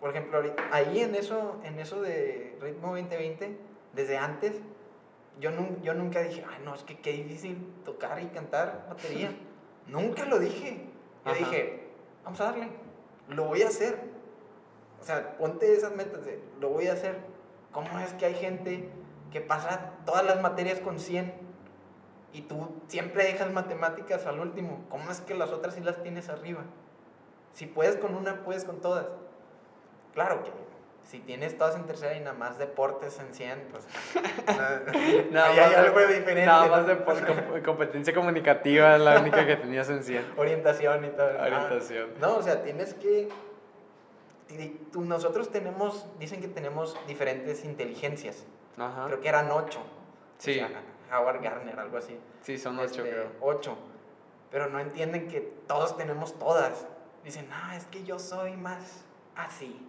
Por ejemplo, ahí en eso, en eso de Ritmo 2020, desde antes, yo, nun- yo nunca dije, ay, no, es que qué difícil tocar y cantar batería. nunca lo dije. Yo Ajá. dije, vamos a darle, lo voy a hacer. O sea, ponte esas metas de, lo voy a hacer. ¿Cómo es que hay gente que pasa todas las materias con 100 y tú siempre dejas matemáticas al último. ¿Cómo es que las otras sí las tienes arriba? Si puedes con una, puedes con todas. Claro que si tienes todas en tercera y nada más deportes en 100, pues Nada nada, ahí hay más algo diferente. Nada más de competencia comunicativa es la única que tenías en 100. orientación y todo. Ah, Orientación. No, o sea, tienes que... tú- nosotros tenemos, dicen que tenemos diferentes inteligencias. Ajá. Creo que eran ocho. Sí. O sea, Howard Gardner, algo así. Sí, son ocho, Este, creo. ocho. Pero no entienden que todos tenemos todas. Dicen, ah, es que yo soy más así.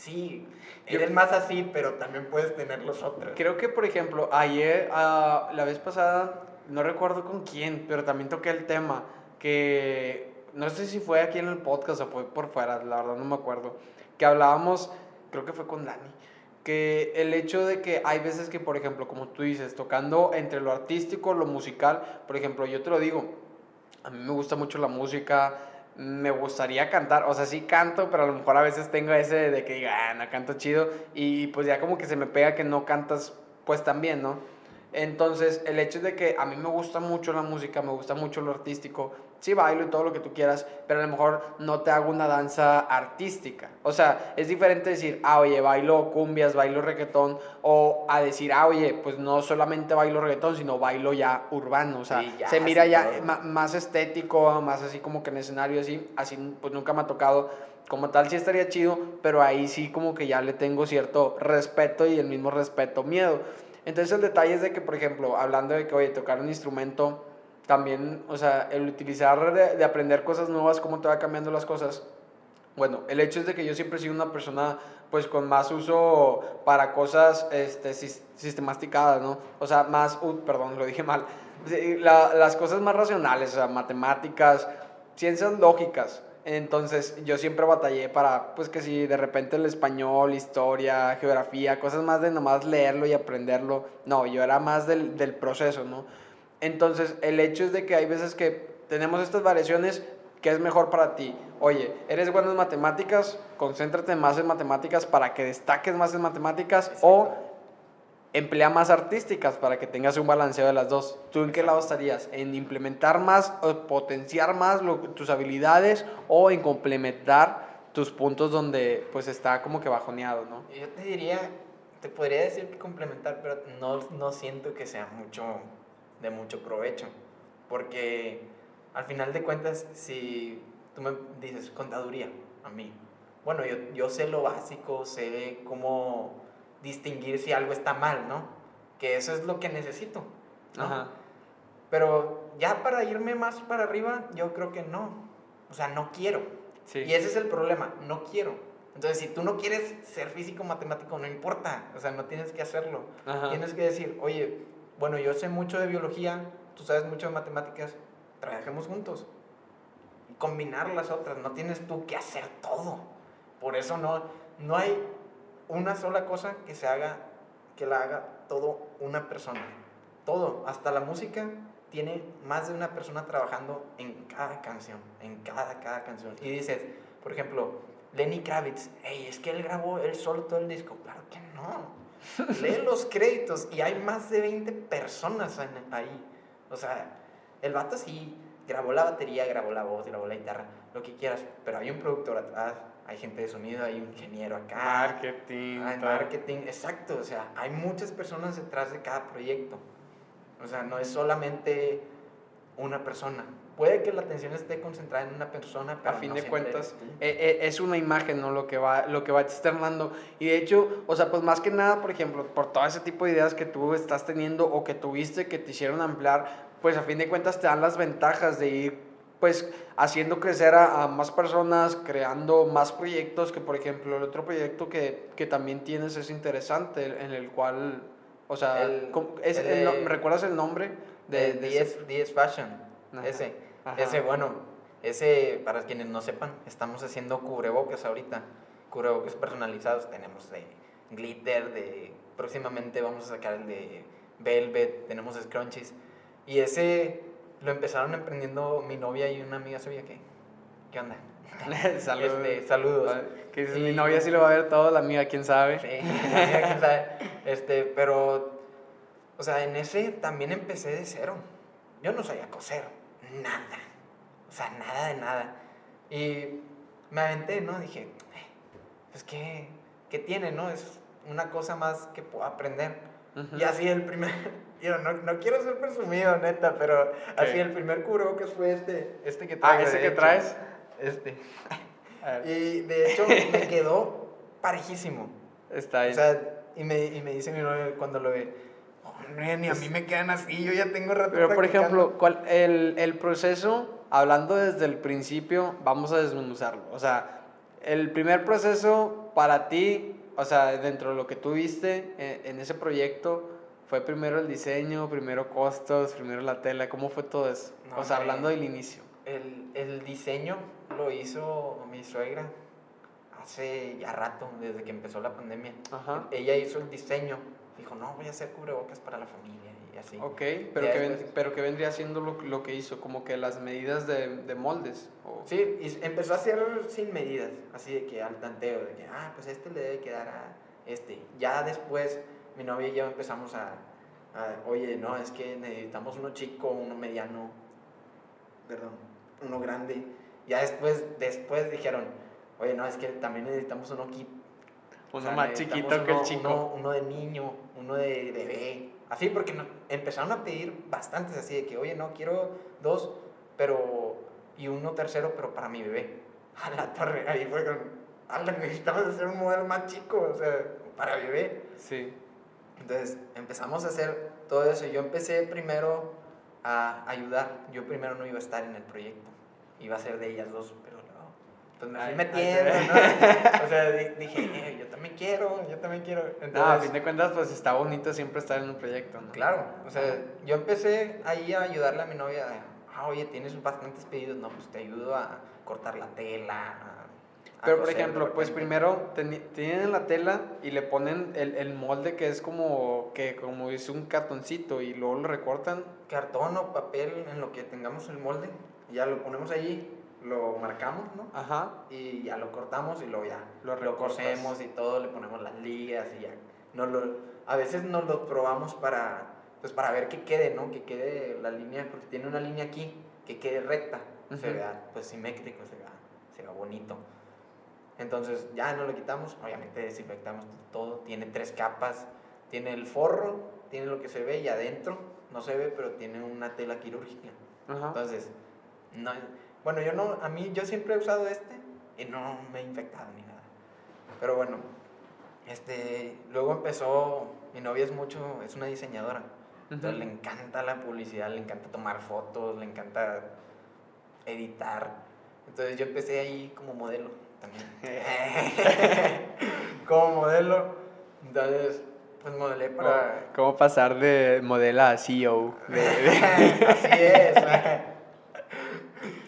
Sí, eres más así, pero también puedes tener los otros. Creo que, por ejemplo, ayer, ah, la vez pasada, no recuerdo con quién, pero también toqué el tema que no sé si fue aquí en el podcast o fue por fuera, la verdad no me acuerdo, que hablábamos, creo que fue con Dani, que el hecho de que hay veces que, por ejemplo, como tú dices, tocando entre lo artístico, lo musical, por ejemplo, yo te lo digo, a mí me gusta mucho la música, me gustaría cantar, o sea, sí canto, pero a lo mejor a veces tengo ese de que diga, ah, no canto chido, y pues ya como que se me pega que no cantas pues también, ¿no? Entonces, el hecho de que a mí me gusta mucho la música, me gusta mucho lo artístico, sí bailo y todo lo que tú quieras, pero a lo mejor no te hago una danza artística. O sea, es diferente decir, ah, oye, bailo cumbias, bailo reggaetón, o a decir, ah, oye, pues no solamente bailo reggaetón, sino bailo ya urbano. O sea, Sí, ya, se mira ya todo. más estético, más así como que en escenario así, así pues nunca me ha tocado. Como tal sí estaría chido, pero ahí sí como que ya le tengo cierto respeto y el mismo respeto miedo. Entonces el detalle es de que, por ejemplo, hablando de que, oye, tocar un instrumento, también, o sea, el utilizar de, de aprender cosas nuevas, cómo te va cambiando las cosas. Bueno, el hecho es de que yo siempre he sido una persona, pues, con más uso para cosas, este, sis- sistematicadas, ¿no? O sea, más, uh, perdón, lo dije mal. La- las cosas más racionales, o sea, matemáticas, ciencias lógicas. Entonces, yo siempre batallé para, pues, que si de repente el español, historia, geografía, cosas más de nomás leerlo y aprenderlo. No, yo era más del, del proceso, ¿no? Entonces, el hecho es de que hay veces que tenemos estas variaciones, ¿qué es mejor para ti? Oye, eres bueno en matemáticas, concéntrate más en matemáticas para que destaques más en matemáticas o emplea más artísticas para que tengas un balanceo de las dos. ¿Tú en qué lado estarías? ¿En implementar más o potenciar más lo- tus habilidades o en complementar tus puntos donde pues está como que bajoneado, ¿no? Yo te diría, te podría decir que complementar, pero no, no siento que sea mucho, de mucho provecho. Porque al final de cuentas, si tú me dices contaduría, a mí, bueno, yo, yo sé lo básico, sé cómo distinguir si algo está mal, ¿no? Que eso es lo que necesito. ¿no? Ajá. Pero ya para irme más para arriba, yo creo que no. O sea, no quiero. Sí. Y ese es el problema, no quiero. Entonces, si tú no quieres ser físico matemático, no importa, o sea, no tienes que hacerlo. Ajá. Tienes que decir, oye, bueno, yo sé mucho de biología, tú sabes mucho de matemáticas, trabajemos juntos. Combinar las otras, no tienes tú que hacer todo. Por eso no, no hay una sola cosa que se haga, que la haga todo una persona. Todo, hasta la música, tiene más de una persona trabajando en cada canción, en cada, cada canción. Y dices, por ejemplo, Lenny Kravitz, hey, es que él grabó él solo todo el disco. Claro que no. Lee los créditos y hay más de 20 personas ahí. O sea, el vato sí grabó la batería, grabó la voz, grabó la guitarra, lo que quieras, pero hay un productor atrás, hay gente de sonido, hay un ingeniero acá. Marketing. Hay marketing, exacto, o sea, hay muchas personas detrás de cada proyecto. O sea, no es solamente una persona. Puede que la atención esté concentrada en una persona, pero a fin no de cuentas eh, eh, es una imagen no lo que va lo que va externando y de hecho o sea pues más que nada por ejemplo por todo ese tipo de ideas que tú estás teniendo o que tuviste que te hicieron ampliar pues a fin de cuentas te dan las ventajas de ir pues haciendo crecer a, a más personas creando más proyectos que por ejemplo el otro proyecto que, que también tienes es interesante en el cual o sea El- ¿cómo- es el el no- de- ¿me recuerdas el nombre de, de, de 10, ese? 10 Fashion. Ajá. Ese, Ajá. ese, bueno, ese, para quienes no sepan, estamos haciendo cubrebocas ahorita. Cubrebocas personalizados. Tenemos de glitter, de próximamente vamos a sacar el de velvet, tenemos scrunchies. Y ese lo empezaron emprendiendo mi novia y una amiga suya que, ¿qué onda? Saludos. Este, saludos. Que dices, Y- mi novia sí lo va a ver todo, la amiga quién sabe. Sí, la amiga, quién sabe. Este, pero, o sea, en ese también empecé de cero. Yo no sabía coser, nada. O sea, nada de nada. Y me aventé, ¿no? Dije, "Eh, pues, ¿qué, qué tiene, no? Es una cosa más que puedo aprender. Ujú. Y así el primer, yo no, no quiero ser presumido, neta, pero así el primer cubrebocas fue este, este que Ah, traigo. ese de que hecho. traes. Este. A ver, Y de hecho me quedó parejísimo. está ahí. O sea, y me, y me dice mi novio cuando lo ve, ni a mí me quedan así, yo ya tengo rato Pero por practicando". ejemplo, ¿cuál, el, el proceso, hablando desde el principio, vamos a desmenuzarlo. O sea, el primer proceso para ti, o sea, dentro de lo que tú viste en, en ese proyecto, fue primero el diseño, primero costos, primero la tela, ¿cómo fue todo eso? No, o sea, hablando del inicio. El, el diseño lo hizo mi suegra hace ya rato, desde que empezó la pandemia. Ajá. Ella hizo el diseño, dijo, no, voy a hacer cubrebocas para la familia y así. Ok, pero que, ven- pero que vendría siendo lo, lo que hizo, como que las medidas de, de moldes. o- Sí, y empezó a hacer sin medidas, así de que al tanteo, de que, ah, pues este le debe quedar a este. Ya después, mi novia y yo empezamos a, a, oye, no, es que necesitamos uno chico, uno mediano, perdón, uno grande. Ya después, después dijeron, oye, no, es que también necesitamos uno. Uno más chiquito que el chico. Uno, uno de niño, uno de bebé. Así, porque no- empezaron a pedir bastantes así de que, oye, no, quiero dos, pero. y uno tercero, pero para mi bebé. A la torre, ahí fue con. ala, necesitamos hacer un modelo más chico, o sea, para bebé. Sí. Entonces empezamos a hacer todo eso. Yo empecé primero a ayudar. Yo primero no iba a estar en el proyecto. Iba a ser de ellas dos, pero pues me fui metiendo, ¿no? O sea, di- dije, "Eh, yo también quiero, yo también quiero. Entonces, No, a fin de cuentas, pues está bonito siempre estar en un proyecto, ¿no? Claro, o sea, yo empecé ahí a ayudarle a mi novia. Ah, oye, tienes bastantes pedidos, no, pues te ayudo a cortar la tela. a- Pero por ejemplo, pues primero tienen la tela y le ponen el, el molde que es como que como dice un cartoncito y luego lo recortan. Cartón o papel en lo que tengamos el molde, ya lo ponemos allí, lo marcamos, ¿no? Ajá. y ya lo cortamos y luego ya Lo lo, cosemos y todo, le ponemos las ligas y ya. Nos lo, a veces nos lo probamos para, pues para ver que quede, ¿no? Que quede la línea, porque tiene una línea aquí, que quede recta, se Ujú. vea pues simétrico, se vea, se vea bonito. Entonces ya no lo quitamos, obviamente desinfectamos todo, tiene tres capas, tiene el forro, tiene lo que se ve y adentro no se ve, pero tiene una tela quirúrgica. Ajá. Entonces, no, bueno, yo no, a mí, yo siempre he usado este y no me he infectado ni nada. Pero bueno, este, luego empezó, mi novia es mucho, es una diseñadora. Entonces le encanta la publicidad, le encanta tomar fotos, le encanta editar. Entonces yo empecé ahí como modelo también. como modelo. Entonces, pues modelé para... ¿Cómo pasar de modela a CEO? De- Así es.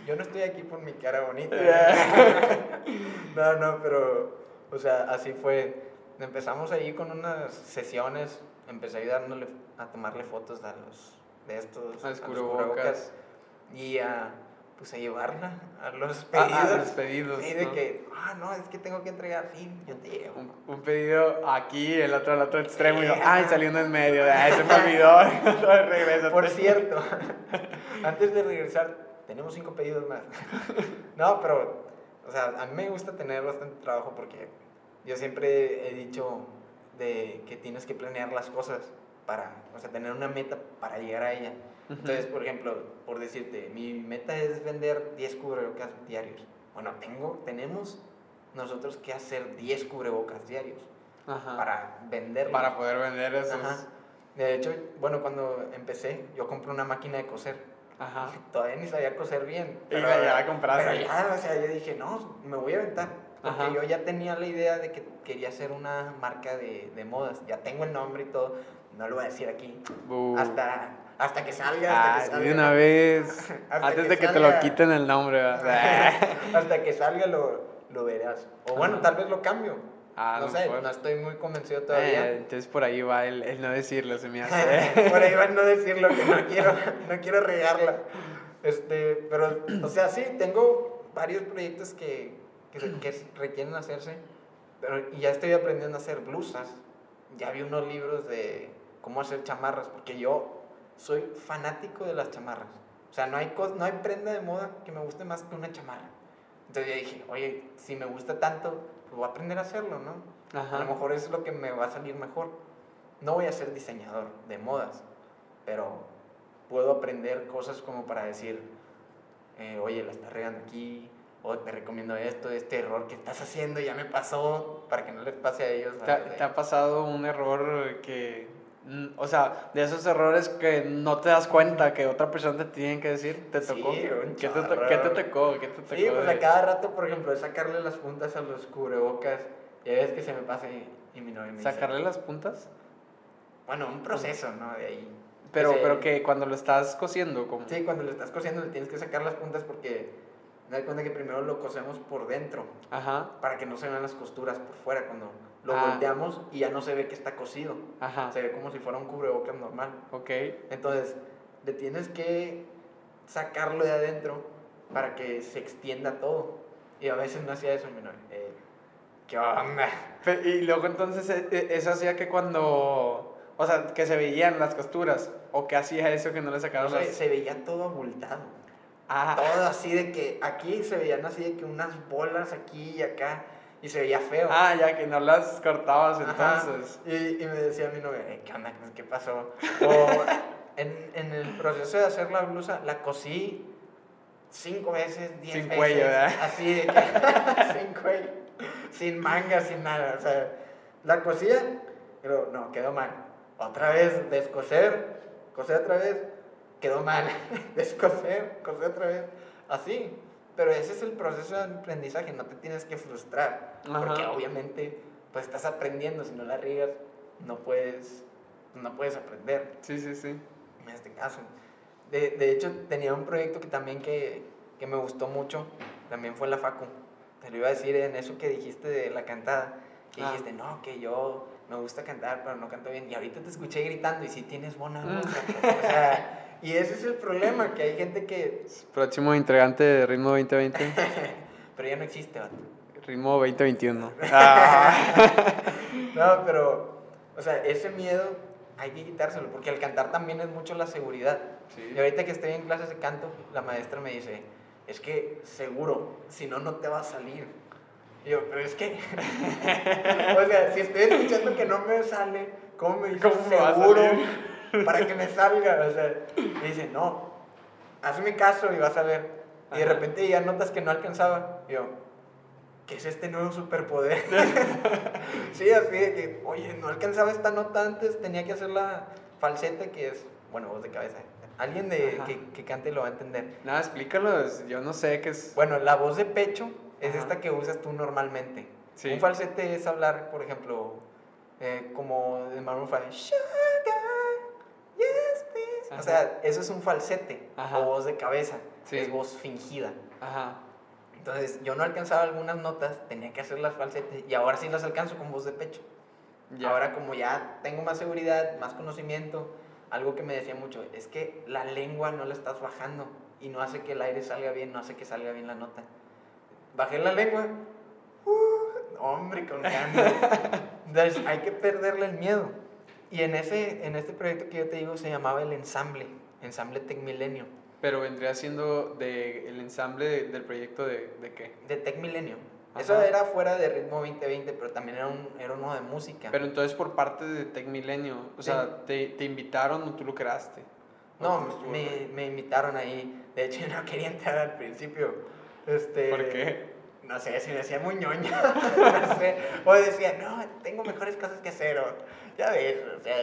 Yo no estoy aquí por mi cara bonita. No, no, pero, o sea, así fue. Empezamos ahí con unas sesiones, empecé ayudándole a tomarle fotos a los, de estos, A los a cubrebocas. Y a, pues a llevarla a los pedidos. ah, los pedidos, Sí, de ¿no? que, ah, no, es que tengo que entregar, sí, yo te llevo. Un, un pedido aquí, el otro al otro extremo, y yo, Sí. ay, saliendo en medio, ay, se me olvidó, regresa. Por cierto, antes de regresar, tenemos cinco pedidos más. No, pero, o sea, a mí me gusta tener bastante trabajo porque yo siempre he dicho de que tienes que planear las cosas para, o sea, tener una meta para llegar a ella. Entonces, por ejemplo, por decirte, mi meta es vender 10 cubrebocas diarios. Bueno, tengo, tenemos nosotros que hacer 10 cubrebocas diarios Ajá. para venderlos. Para poder vender esos. Ajá. De hecho, bueno, cuando empecé, yo compré una máquina de coser. Ajá. Todavía ni sabía coser bien. Y ya la compraste. Pero ya, o sea, yo dije, no, me voy a aventar. Porque Ajá. yo ya tenía la idea de que quería hacer una marca de, de modas. Ya tengo el nombre y todo. No lo voy a decir aquí. Bu. Hasta, hasta que salga. Hasta Ah, que salga. de una vez. Antes que de que te salga. lo quiten el nombre, hasta que salga lo, lo verás. O bueno, tal vez lo cambio. Ah, no no sé, no estoy muy convencido todavía. Eh, entonces por ahí va el, el no decirlo, se me hace. Por ahí va a no decirlo, que no quiero, no quiero regarla. Este, pero, o sea, sí, tengo varios proyectos que, que, que requieren hacerse, pero y ya estoy aprendiendo a hacer blusas. Ya vi unos libros de cómo hacer chamarras, porque yo soy fanático de las chamarras. O sea, no hay, no hay prenda de moda que me guste más que una chamarra. Entonces yo dije, oye, si me gusta tanto, voy a aprender a hacerlo, ¿no? A lo Ajá. mejor es lo que me va a salir mejor. No voy a ser diseñador de modas, pero puedo aprender cosas como para decir, eh, oye, la estás regando aquí, o te recomiendo esto, este error que estás haciendo ya me pasó, para que no les pase a ellos. ¿Te, te ha pasado un error que, o sea, de esos errores que no te das cuenta que otra persona te tiene que decir? ¿Te Sí, tocó? un ¿Qué, te, to- qué te tocó? ¿Qué te tocó? Sí, pues a cada rato, por ejemplo, es sacarle las puntas a los cubrebocas, y a veces que se me pasa y, y mi novia me dice, ¿Sacarle las puntas? bueno, un proceso, ¿no? De ahí. Pero, se- pero que cuando lo estás cosiendo, como... Sí, cuando le estás cosiendo le tienes que sacar las puntas porque me da cuenta que primero lo cosemos por dentro Ajá, para que no se vean las costuras por fuera cuando lo Ah. volteamos y ya no se ve que está cosido. ajá, Se ve como si fuera un cubrebocas normal. ok. Entonces, le tienes que sacarlo de adentro para que se extienda todo. Y a veces no hacía eso, mi novia. Eh, ¿Qué onda? Y luego entonces e- e- eso hacía que cuando, o sea, que se veían las costuras, o que hacía eso que no le No sacaron sé, las... se veía todo abultado. Ah, Todo así de que aquí se veían así de que unas bolas aquí y acá y se veía feo. ah, ya que no las cortabas Ajá. entonces. Y, y me decía mi novia, "Eh, ¿qué onda? ¿Qué pasó? O en, en el proceso de hacer la blusa, la cosí cinco veces, diez Sin veces. cuello, ¿verdad? Así de que, sin cuello, sin manga, sin nada. O sea, la cosía, pero no, quedó mal. Otra vez, descoser, coser otra vez, quedó mal. Descoser, coser otra vez. Así. Pero ese es el proceso de aprendizaje, no te tienes que frustrar. Porque Ajá. obviamente, pues estás aprendiendo, si no la riegas, no puedes, no puedes aprender Sí, sí, sí. en este caso. De, de hecho, tenía un proyecto que también que, que me gustó mucho, también fue la Facu. Te lo iba a decir en eso que dijiste de la cantada. Que Ah. dijiste, no, que yo me gusta cantar, pero no canto bien. Y ahorita te escuché gritando y sí tienes buena voz. Mm. o sea, y ese es el problema, que hay gente que... Próximo integrante de Ritmo 2020, Pero ya no existe, vato. Ritmo 2021. Ah. No, pero, o sea, ese miedo hay que quitárselo, porque al cantar también es mucho la seguridad. Sí. Y ahorita que estoy en clases de canto, la maestra me dice, es que seguro, si no, no te va a salir. Y yo, pero es que, o sea, si estoy escuchando que no me sale, ¿cómo me dice ¿Cómo me va a seguro salir? Para que me salga? O sea, me dice, no, hazme caso y vas a ver. Y de repente ya notas que no alcanzaba. Y yo, ¿qué es este nuevo superpoder? sí, así de que, oye, no alcanzaba esta nota antes, tenía que hacer la falsete, que es, bueno, voz de cabeza. Alguien de, que, que cante lo va a entender. Nada, explícalo, yo no sé qué es... Bueno, la voz de pecho es Ajá. esta que usas tú normalmente. Sí. Un falsete es hablar, por ejemplo, eh, como de Maroon 5. Yes, please. Ajá. O sea, eso es un falsete Ajá. o voz de cabeza. Sí. Es voz fingida. Ajá. Entonces, yo no alcanzaba algunas notas, tenía que hacer las falsetes y ahora sí las alcanzo con voz de pecho. Ya. Ahora como ya tengo más seguridad, más conocimiento, algo que me decía mucho, es que la lengua no la estás bajando y no hace que el aire salga bien, no hace que salga bien la nota. Bajé la lengua. Uh, hombre, con ganas. Entonces hay que perderle el miedo. Y en, ese, en este proyecto que yo te digo se llamaba el ensamble, ensamble Tech Milenio. Pero vendría siendo de, el ensamble de- del proyecto de, de qué? De Tech Milenio. Ajá. Eso era fuera de Ritmo 2020, pero también era, un, era uno de música. Pero entonces por parte de Tech Milenio, o sea, te, te invitaron o tú lo creaste. ¿O no, me, me invitaron ahí. De hecho, yo no quería entrar al principio. Este, ¿Por qué? No sé, si me decía muy ñoña. no sé. O decía, no, tengo mejores cosas que hacer. O, ya ves, o sea.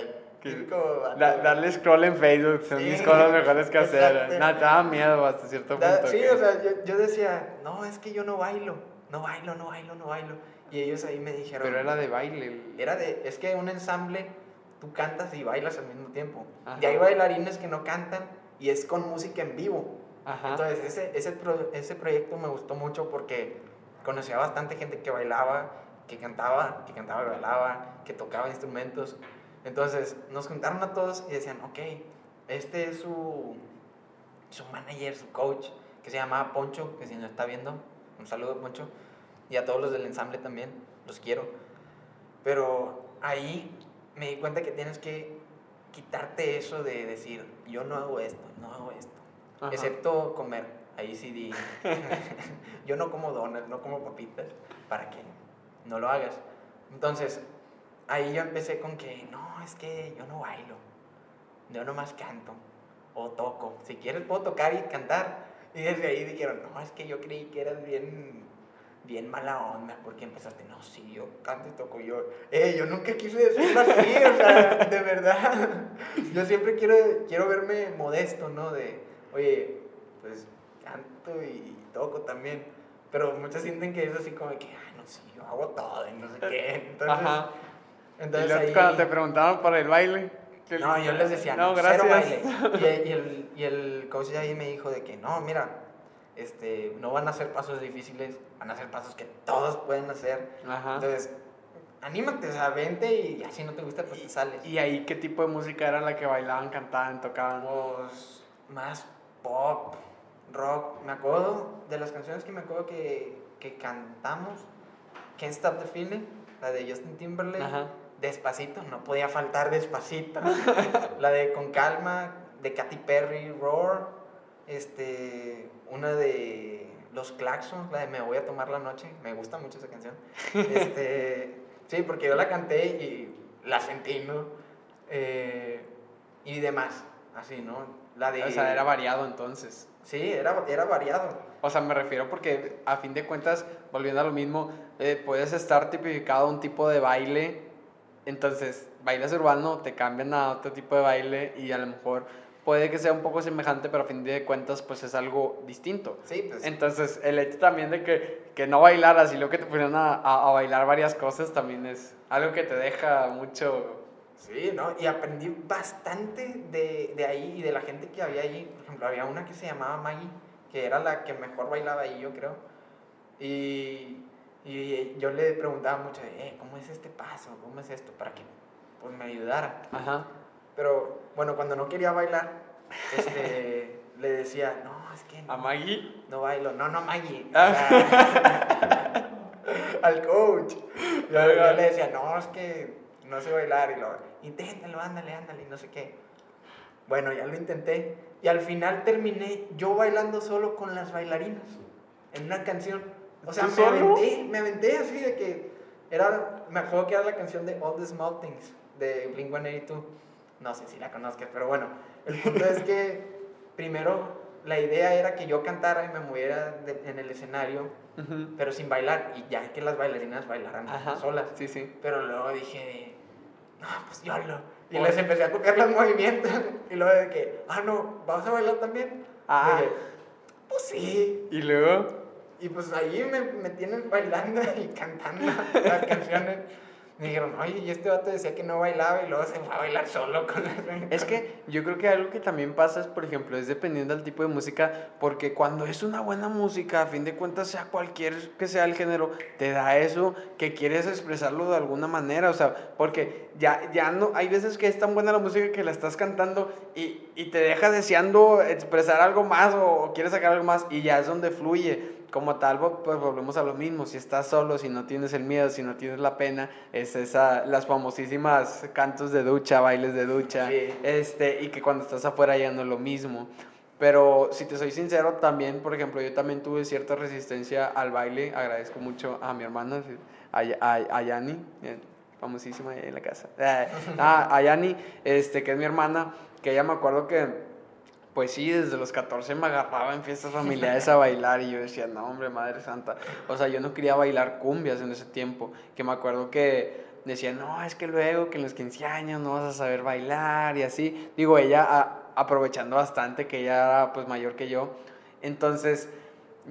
Da- darle scroll en Facebook son Sí, mis cosas mejores que hacer. Nada, te daba miedo hasta cierto Da- punto. sí, que- o sea, yo, yo decía, no, es que yo no bailo. No bailo, no bailo, no bailo. Y ellos ahí me dijeron. Pero era de baile. Era de, es que un ensamble, tú cantas y bailas al mismo tiempo. Ajá. Y hay bailarines que no cantan y es con música en vivo. Ajá. Entonces, ese, ese, pro- ese proyecto me gustó mucho porque conocía bastante gente que bailaba, que cantaba, que cantaba y bailaba, que tocaba instrumentos. Entonces, nos juntaron a todos y decían, ok, este es su, su manager, su coach, que se llamaba Poncho, que si nos está viendo, un saludo Poncho, y a todos los del ensamble también, los quiero. Pero ahí me di cuenta que tienes que quitarte eso de decir, yo no hago esto, no hago esto. Ajá. Excepto comer. Ahí sí di. Yo no como donas, no como papitas. ¿Para qué? No lo hagas. Entonces, ahí yo empecé con que, no, es que yo no bailo. Yo nomás canto. O toco. Si quieres puedo tocar y cantar. Y desde ahí dijeron, no, es que yo creí que eras bien, bien mala onda. Porque empezaste, no, sí, yo canto y toco. Yo, eh, yo nunca quise decirlo así, o sea, de verdad. Yo siempre quiero, quiero verme modesto, ¿no? De, oye, pues canto y toco también. Pero muchos sienten que es así como que, sé, yo hago todo y no sé qué. Entonces, Ajá. Y entonces luego ahí... cuando te preguntaban por el baile. ¿qué No, yo les decía, no, no, gracias. cero baile. Y, y el, y el coach ahí me dijo de que, no, mira, este, no van a ser pasos difíciles, van a ser pasos que todos pueden hacer. Ajá. Entonces, anímate, o sea, vente y así no te gusta, pues te sales. ¿Y ahí qué tipo de música era la que bailaban, cantaban, tocaban? Pues, más pop, rock. Me acuerdo de las canciones que me acuerdo que, que cantamos. Can't Stop the Feeling, la de Justin Timberlake. Ajá. Despacito, no podía faltar Despacito. la de Con Calma, de Katy Perry, Roar. Este, una de Los Claxons, la de Me Voy a Tomar la Noche. Me gusta mucho esa canción. Este, sí, porque yo la canté y la sentí, ¿no? Eh, y demás, así, ¿no? La de... O sea, era variado entonces. Sí, era, era variado. O sea, me refiero porque a fin de cuentas, volviendo a lo mismo, eh, puedes estar tipificado a un tipo de baile, entonces bailas urbano, te cambian a otro tipo de baile y a lo mejor puede que sea un poco semejante, pero a fin de cuentas pues es algo distinto. Sí, pues... Entonces el hecho también de que, que no bailaras y luego que te pusieran a, a- a bailar varias cosas también es algo que te deja mucho... Sí, ¿no? Y aprendí bastante de, de ahí y de la gente que había ahí. Por ejemplo, había una que se llamaba Maggie, que era la que mejor bailaba ahí, yo creo. Y, y yo le preguntaba mucho, eh, ¿cómo es este paso? ¿Cómo es esto? Para que pues, me ayudara. Ajá. Pero bueno, cuando no quería bailar, este, le decía, no, es que A Maggie. no bailo. No, no, Maggie. O Ah. sea, al coach. Yo, yo le decía, no, es que no sé bailar. Y lo, inténtalo, ándale, ándale, y no sé qué. Bueno, ya lo intenté. Y al final terminé yo bailando solo con las bailarinas. En una canción. O sea, ¿Tú me solo? aventé, me aventé así de que. Era, me acuerdo que era la canción de All the Small Things de Blink 182. No sé si la conozcas, pero bueno. El punto es que primero la idea era que yo cantara y me moviera de- en el escenario, Ujú. pero sin bailar. Y ya que las bailarinas bailaran Ajá. solas. Sí, sí. Pero luego dije, no, pues yo lo. Y Oye. les empecé a copiar los movimientos. Y luego de que, ah, no, ¿vas a bailar también? Ah. Dije, pues sí. Y luego... Y pues ahí me, me tienen bailando y cantando las canciones. Dijeron, oye, y este vato decía que no bailaba y luego se fue a bailar solo con la... Es que yo creo que algo que también pasa es, por ejemplo, es dependiendo del tipo de música, porque cuando es una buena música, a fin de cuentas, sea cualquier que sea el género, te da eso que quieres expresarlo de alguna manera, o sea, porque ya, ya no, hay veces que es tan buena la música que la estás cantando y, y te deja deseando expresar algo más o, o quieres sacar algo más y ya es donde fluye como tal, pues volvemos a lo mismo. Si estás solo, si no tienes el miedo, si no tienes la pena, es esa, las famosísimas cantos de ducha, bailes de ducha, este, y que cuando estás afuera ya no es lo mismo. Pero si te soy sincero, también, por ejemplo, yo también tuve cierta resistencia al baile. Agradezco mucho a mi hermana, a, a, Yani, eh, famosísima en la casa. Ah, a Yani, este, que es mi hermana, que ella me acuerdo que pues sí, desde los 14 me agarraba en fiestas familiares a bailar y yo decía, no, hombre, Madre Santa. O sea, yo no quería bailar cumbias en ese tiempo, que me acuerdo que decía, no, es que luego que en los 15 años no vas a saber bailar y así. Digo, ella aprovechando bastante que ella era pues mayor que yo. Entonces,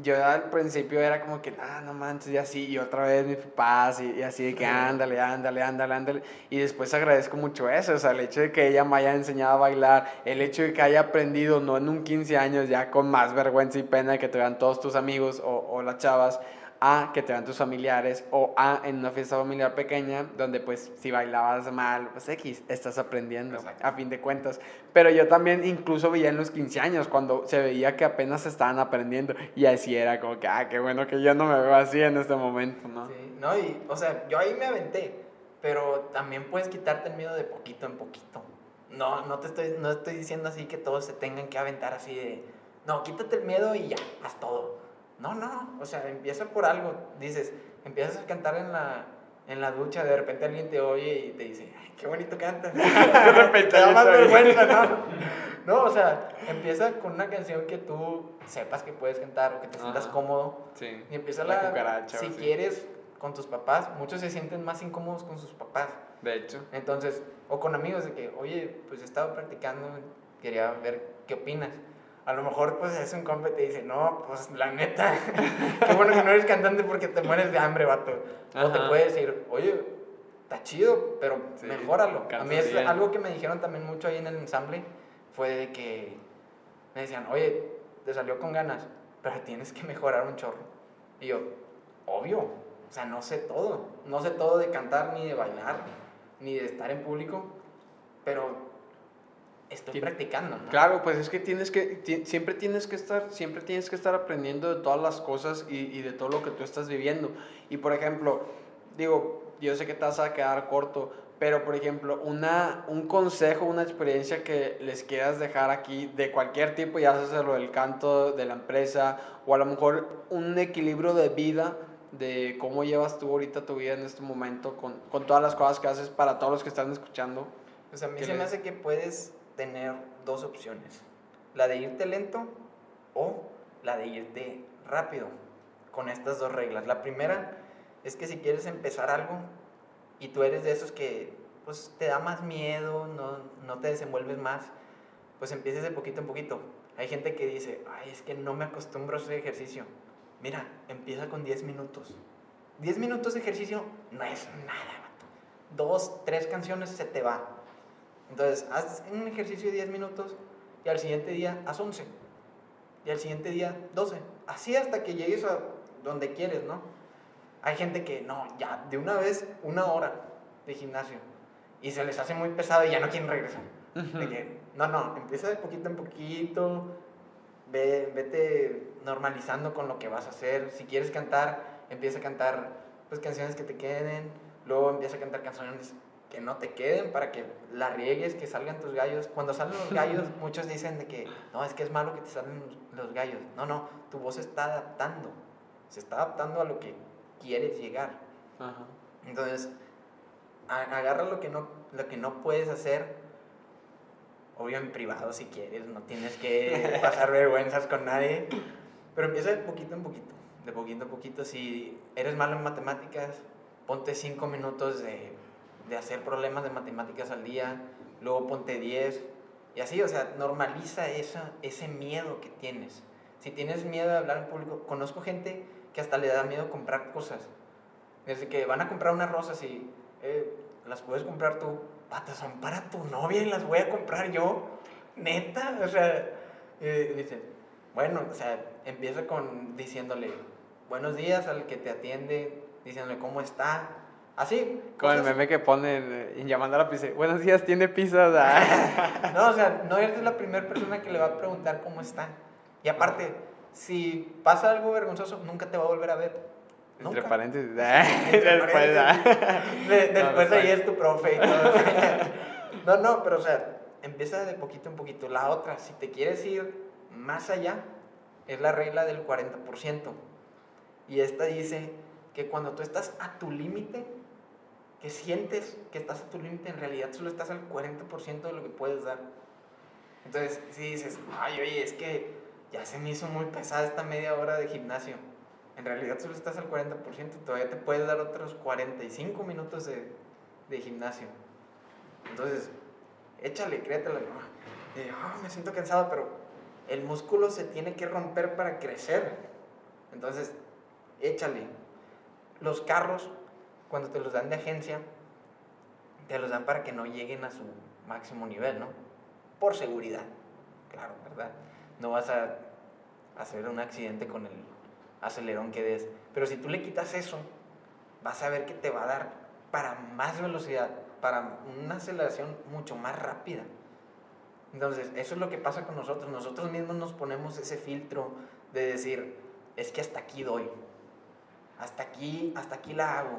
yo al principio era como que, ah, no manches, y así, y otra vez mis papás, y, así de que ándale, ándale, ándale, ándale. Y después agradezco mucho eso, o sea, el hecho de que ella me haya enseñado a bailar, el hecho de que haya aprendido, no en un 15 años, ya con más vergüenza y pena que te vean todos tus amigos o, o las chavas, a que te vean tus familiares o a en una fiesta familiar pequeña donde pues si bailabas mal, pues X, estás aprendiendo a fin de cuentas. Pero yo también incluso veía en los 15 años cuando se veía que apenas estaban aprendiendo y así era como que, ah, qué bueno que yo no me veo así en este momento, ¿no? Sí, no, y o sea, yo ahí me aventé, pero también puedes quitarte el miedo de poquito en poquito. No, no te estoy, no estoy diciendo así que todos se tengan que aventar así de, no, quítate el miedo y ya, haz todo no, no, o sea, empieza por algo. Dices, empiezas a cantar en la, en la ducha, de repente alguien te oye y te dice, Ay, qué bonito cantas. de repente te da más vergüenza, ¿no? No, o sea, empieza con una canción que tú sepas que puedes cantar o que te sientas cómodo. Sí. Y empieza la, la cucaracha. Si quieres, con tus papás. Muchos se sienten más incómodos con sus papás. De hecho. Entonces, o con amigos de que, oye, pues he estado practicando, quería ver qué opinas a lo mejor pues es un compa y te dice, no, pues la neta, qué bueno que no eres cantante porque te mueres de hambre, vato. O te puede decir, oye, está chido, pero mejóralo. A mí es algo que me dijeron también mucho ahí en el ensamble, fue de que me decían, oye, te salió con ganas, pero tienes que mejorar un chorro. Y yo, obvio, o sea, no sé todo, no sé todo de cantar, ni de bailar, ni de estar en público, pero estoy practicando. Claro, pues es que tienes que, siempre tienes que estar, siempre tienes que estar aprendiendo de todas las cosas y, y, de todo lo que tú estás viviendo. Y por ejemplo, digo, yo sé que te vas a quedar corto, pero por ejemplo, una, un consejo, una experiencia que les quieras dejar aquí de cualquier tipo, ya sea lo del canto, de la empresa, o a lo mejor un equilibrio de vida de cómo llevas tú ahorita tu vida en este momento con, con todas las cosas que haces para todos los que están escuchando. Pues a mí se me hace que puedes tener dos opciones, la de irte lento o la de irte rápido, con estas dos reglas. La primera es que si quieres empezar algo y tú eres de esos que pues te da más miedo, no, no te desenvuelves más, pues empieces de poquito en poquito. Hay gente que dice, ay, es que no me acostumbro a hacer ejercicio. Mira, empieza con 10 minutos. 10 minutos de ejercicio no es nada, Dos, tres canciones se te va. Entonces, haz un ejercicio de 10 minutos y al siguiente día haz 11. Y al siguiente día 12. Así hasta que llegues a donde quieres, ¿no? Hay gente que no, ya de una vez una hora de gimnasio y se les hace muy pesado y ya no quieren regresar. no, no, empieza de poquito en poquito, ve, vete normalizando con lo que vas a hacer. Si quieres cantar, empieza a cantar pues canciones que te queden, luego empieza a cantar canciones que no te queden para que la riegues, que salgan tus gallos. Cuando salen los gallos, muchos dicen de que no, es que es malo que te salen los gallos. No, no, tu voz está adaptando, se está adaptando a lo que quieres llegar. Entonces, agarra lo que, no, lo que no puedes hacer, obvio en privado si quieres, no tienes que pasar vergüenzas con nadie, pero empieza de poquito en poquito, de poquito en poquito. Si eres malo en matemáticas, ponte cinco minutos de de hacer problemas de matemáticas al día, luego ponte 10, y así, o sea, normaliza esa, ese miedo que tienes. Si tienes miedo de hablar en público, conozco gente que hasta le da miedo comprar cosas. Desde que van a comprar unas rosas y, eh, ¿las puedes comprar tú? Patas, son para tu novia y las voy a comprar yo. Neta, o sea, eh, bueno, o sea, empieza con diciéndole buenos días al que te atiende, diciéndole cómo está. Así. Con el meme que ponen y llamando a la pizza. Buenos días, ¿tiene pizza? Ah. No, o sea, no eres la primera persona que le va a preguntar cómo está. Y aparte, si pasa algo vergonzoso, nunca te va a volver a ver. Entre Nunca. paréntesis. ah, Entre Después, ah. paréntesis. De- después No, ahí es tu profe y todo. No, no, pero o sea, empieza de poquito en poquito. La otra, si te quieres ir más allá, es la regla del 40%. Y esta dice que cuando tú estás a tu límite, que sientes que estás a tu límite, en realidad solo estás al 40% de lo que puedes dar. Entonces, si dices, ay, oye, es que ya se me hizo muy pesada esta media hora de gimnasio. En realidad solo estás al 40%, todavía te puedes dar otros 45 minutos de, de gimnasio. Entonces, échale, créetela. ¿no? Y, "Ah, me siento cansado, pero el músculo se tiene que romper para crecer. Entonces, échale. Los carros, cuando te los dan de agencia, te los dan para que no lleguen a su máximo nivel, ¿no? Por seguridad, claro, ¿verdad? No vas a hacer un accidente con el acelerón que des. Pero si tú le quitas eso, vas a ver que te va a dar para más velocidad, para una aceleración mucho más rápida. Entonces, eso es lo que pasa con nosotros. Nosotros mismos nos ponemos ese filtro de decir, es que hasta aquí doy. Hasta aquí, hasta aquí la hago.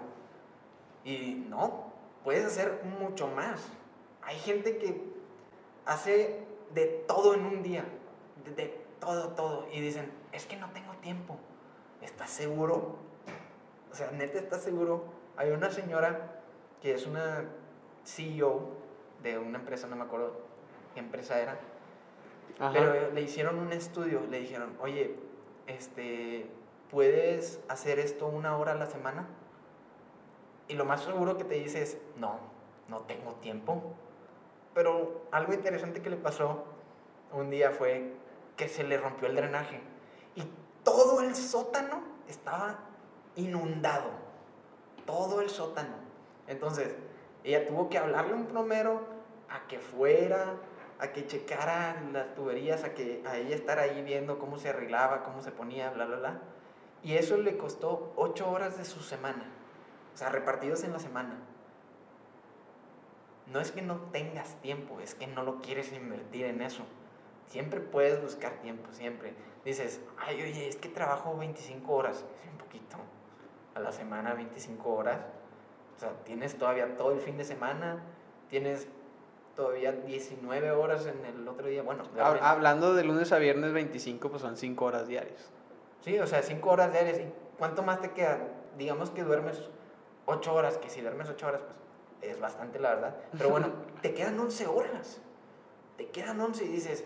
Y no, puedes hacer mucho más. Hay gente que hace de todo en un día. De, de todo, todo. Y dicen, es que no tengo tiempo. ¿Estás seguro? O sea, neta, ¿estás seguro? Hay una señora que es una CEO de una empresa, no me acuerdo qué empresa era, Ajá. pero le hicieron un estudio, le dijeron, oye, este, ¿puedes hacer esto una hora a la semana? Y lo más seguro que te dice es, no, no tengo tiempo. Pero algo interesante que le pasó un día fue que se le rompió el drenaje y todo el sótano estaba inundado. Todo el sótano. Entonces, ella tuvo que hablarle a un plomero a que fuera, a que checara las tuberías, a que a ella estar ahí viendo cómo se arreglaba, cómo se ponía, bla, bla, bla. Y eso le costó ocho horas de su semana. O sea, repartidos en la semana. No es que no tengas tiempo, es que no lo quieres invertir en eso. Siempre puedes buscar tiempo, siempre. Dices, ay, oye, es que trabajo 25 horas. Es un poquito. A la semana, 25 horas. O sea, tienes todavía todo el fin de semana. Tienes todavía 19 horas en el otro día. Bueno, Hablando de lunes a viernes 25, pues son 5 horas diarias. Sí, o sea, 5 horas diarias. ¿Y cuánto más te queda? Digamos que duermes 8 horas, que si duermes 8 horas, pues es bastante, la verdad. Pero bueno, te quedan 11 horas. Te quedan 11 y dices,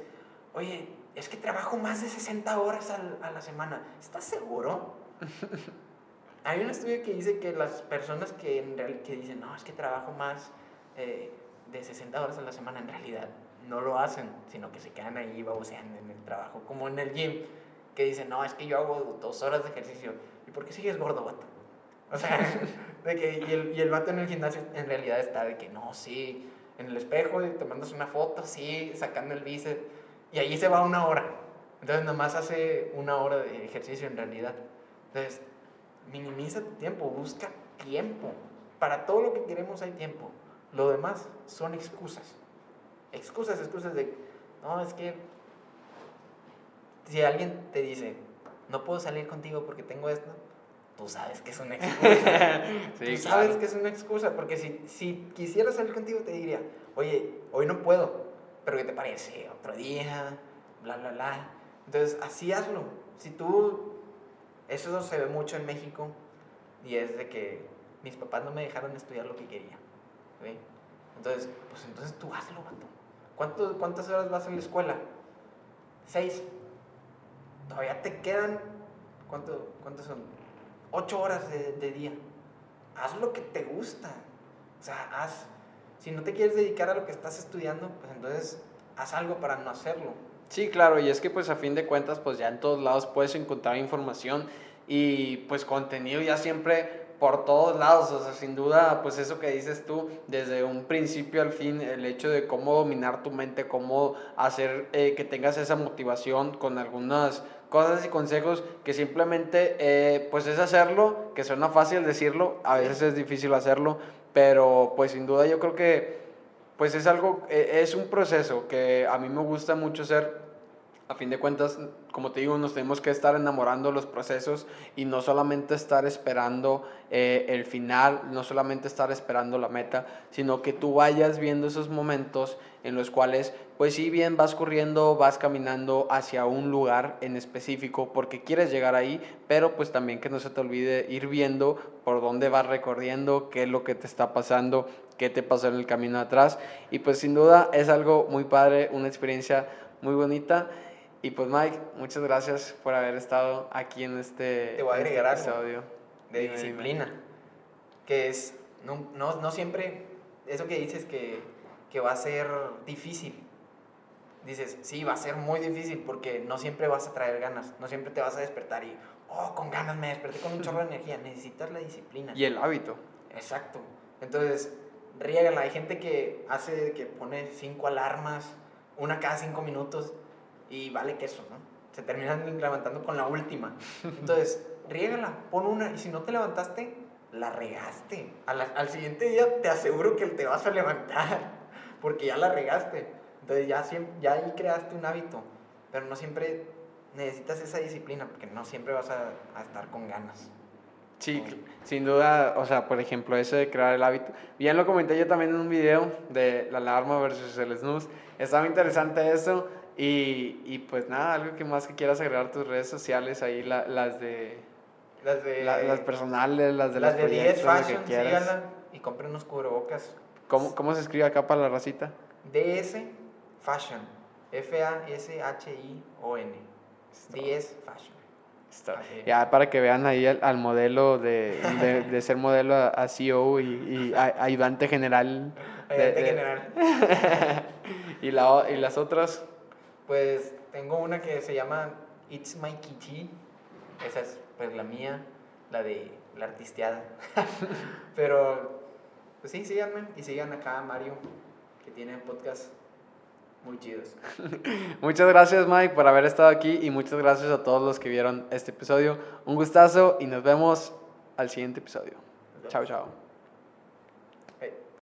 oye, es que trabajo más de 60 horas a la semana. ¿Estás seguro? Hay un estudio que dice que las personas que, en real- que dicen, no, es que trabajo más eh, de 60 horas a la semana, en realidad no lo hacen, sino que se quedan ahí baboseando en el trabajo, como en el gym, que dicen, no, es que yo hago dos horas de ejercicio. ¿Y por qué sigues gordo, vato? O sea, de que, y, el, y el vato en el gimnasio en realidad está de que, no, sí, en el espejo mandas una foto, sí, sacando el bíceps, y allí se va una hora. Entonces, nomás hace una hora de ejercicio en realidad. Entonces, minimiza tu tiempo, busca tiempo. Para todo lo que queremos hay tiempo. Lo demás son excusas. Excusas, excusas de, no, es que si alguien te dice, no puedo salir contigo porque tengo esto, tú sabes que es una excusa. Sí, tú sabes claro. que es una excusa, porque si, si quisiera salir contigo te diría, oye, hoy no puedo, pero ¿qué te parece? Otro día, bla, bla, bla. Entonces, así hazlo. Si tú, eso se ve mucho en México, y es de que mis papás no me dejaron estudiar lo que quería. Entonces, pues entonces tú hazlo, vato. ¿Cuánto, ¿Cuántas horas vas a la escuela? Seis. Todavía te quedan, ¿cuánto, ¿cuántos son? Ocho horas de, día. Haz lo que te gusta. O sea, haz. Si no te quieres dedicar a lo que estás estudiando, pues entonces haz algo para no hacerlo. Sí, claro, y es que pues a fin de cuentas pues ya en todos lados puedes encontrar información y pues contenido ya siempre por todos lados, o sea, sin duda, pues eso que dices tú, desde un principio al fin, el hecho de cómo dominar tu mente, cómo hacer eh, que tengas esa motivación con algunas cosas y consejos que simplemente, eh, pues es hacerlo, que suena fácil decirlo, a veces es difícil hacerlo, pero pues sin duda yo creo que, pues es algo, eh, es un proceso que a mí me gusta mucho ser a fin de cuentas, como te digo, nos tenemos que estar enamorando los procesos y no solamente estar esperando eh, el final, no solamente estar esperando la meta, sino que tú vayas viendo esos momentos en los cuales, pues si bien vas corriendo, vas caminando hacia un lugar en específico porque quieres llegar ahí, pero pues también que no se te olvide ir viendo por dónde vas recorriendo, qué es lo que te está pasando, qué te pasó en el camino atrás. Y pues sin duda es algo muy padre, una experiencia muy bonita. Y pues Mike, muchas gracias por haber estado aquí en este, Te voy a este agregar episodio. de Dime, dime. disciplina. Que es, no, no, no siempre, eso que dices que, que va a ser difícil. Dices, sí, va a ser muy difícil porque no siempre vas a traer ganas, no siempre te vas a despertar y, oh, con ganas me desperté con un chorro de energía. Necesitas la disciplina. Y el hábito. Exacto. Entonces, riégala. Hay gente que hace, que pone cinco alarmas, una cada cinco minutos, y vale que eso, ¿no? Se terminan levantando con la última. Entonces, riégala, pon una, y si no te levantaste, la regaste. La- al siguiente día te aseguro que te vas a levantar, porque ya la regaste. Entonces, ya, ya ahí creaste un hábito, pero no siempre necesitas esa disciplina, porque no siempre vas a, a estar con ganas. Sí, sin duda, o sea, por ejemplo, eso de crear el hábito. Bien lo comenté yo también en un video de la alarma versus el snooze. Estaba interesante eso. Y, y pues nada, algo que más que quieras agregar tus redes sociales, ahí la- las de Las de... la- las personales, las de las los de 10 proyectos, lo que Fashion, síganla y compren unos cubrebocas. ¿Cómo, ¿Cómo se escribe acá para la racita? DS Fashion. F-A-S-H-I-O-N. 10 Fashion. Está. Ya para que vean ahí al, al modelo de, de, de ser modelo a, a CEO y, y a- ayudante general. Ayudante de- general. y, la, o- y las otras. Pues tengo una que se llama It's My Kitty. Esa es pues la mía, la de la artisteada. Pero, pues sí, síganme y sigan acá a Mario, que tiene podcast muy chidos. Muchas gracias Mike por haber estado aquí y muchas gracias a todos los que vieron este episodio. Un gustazo y nos vemos al siguiente episodio. Chao, chao.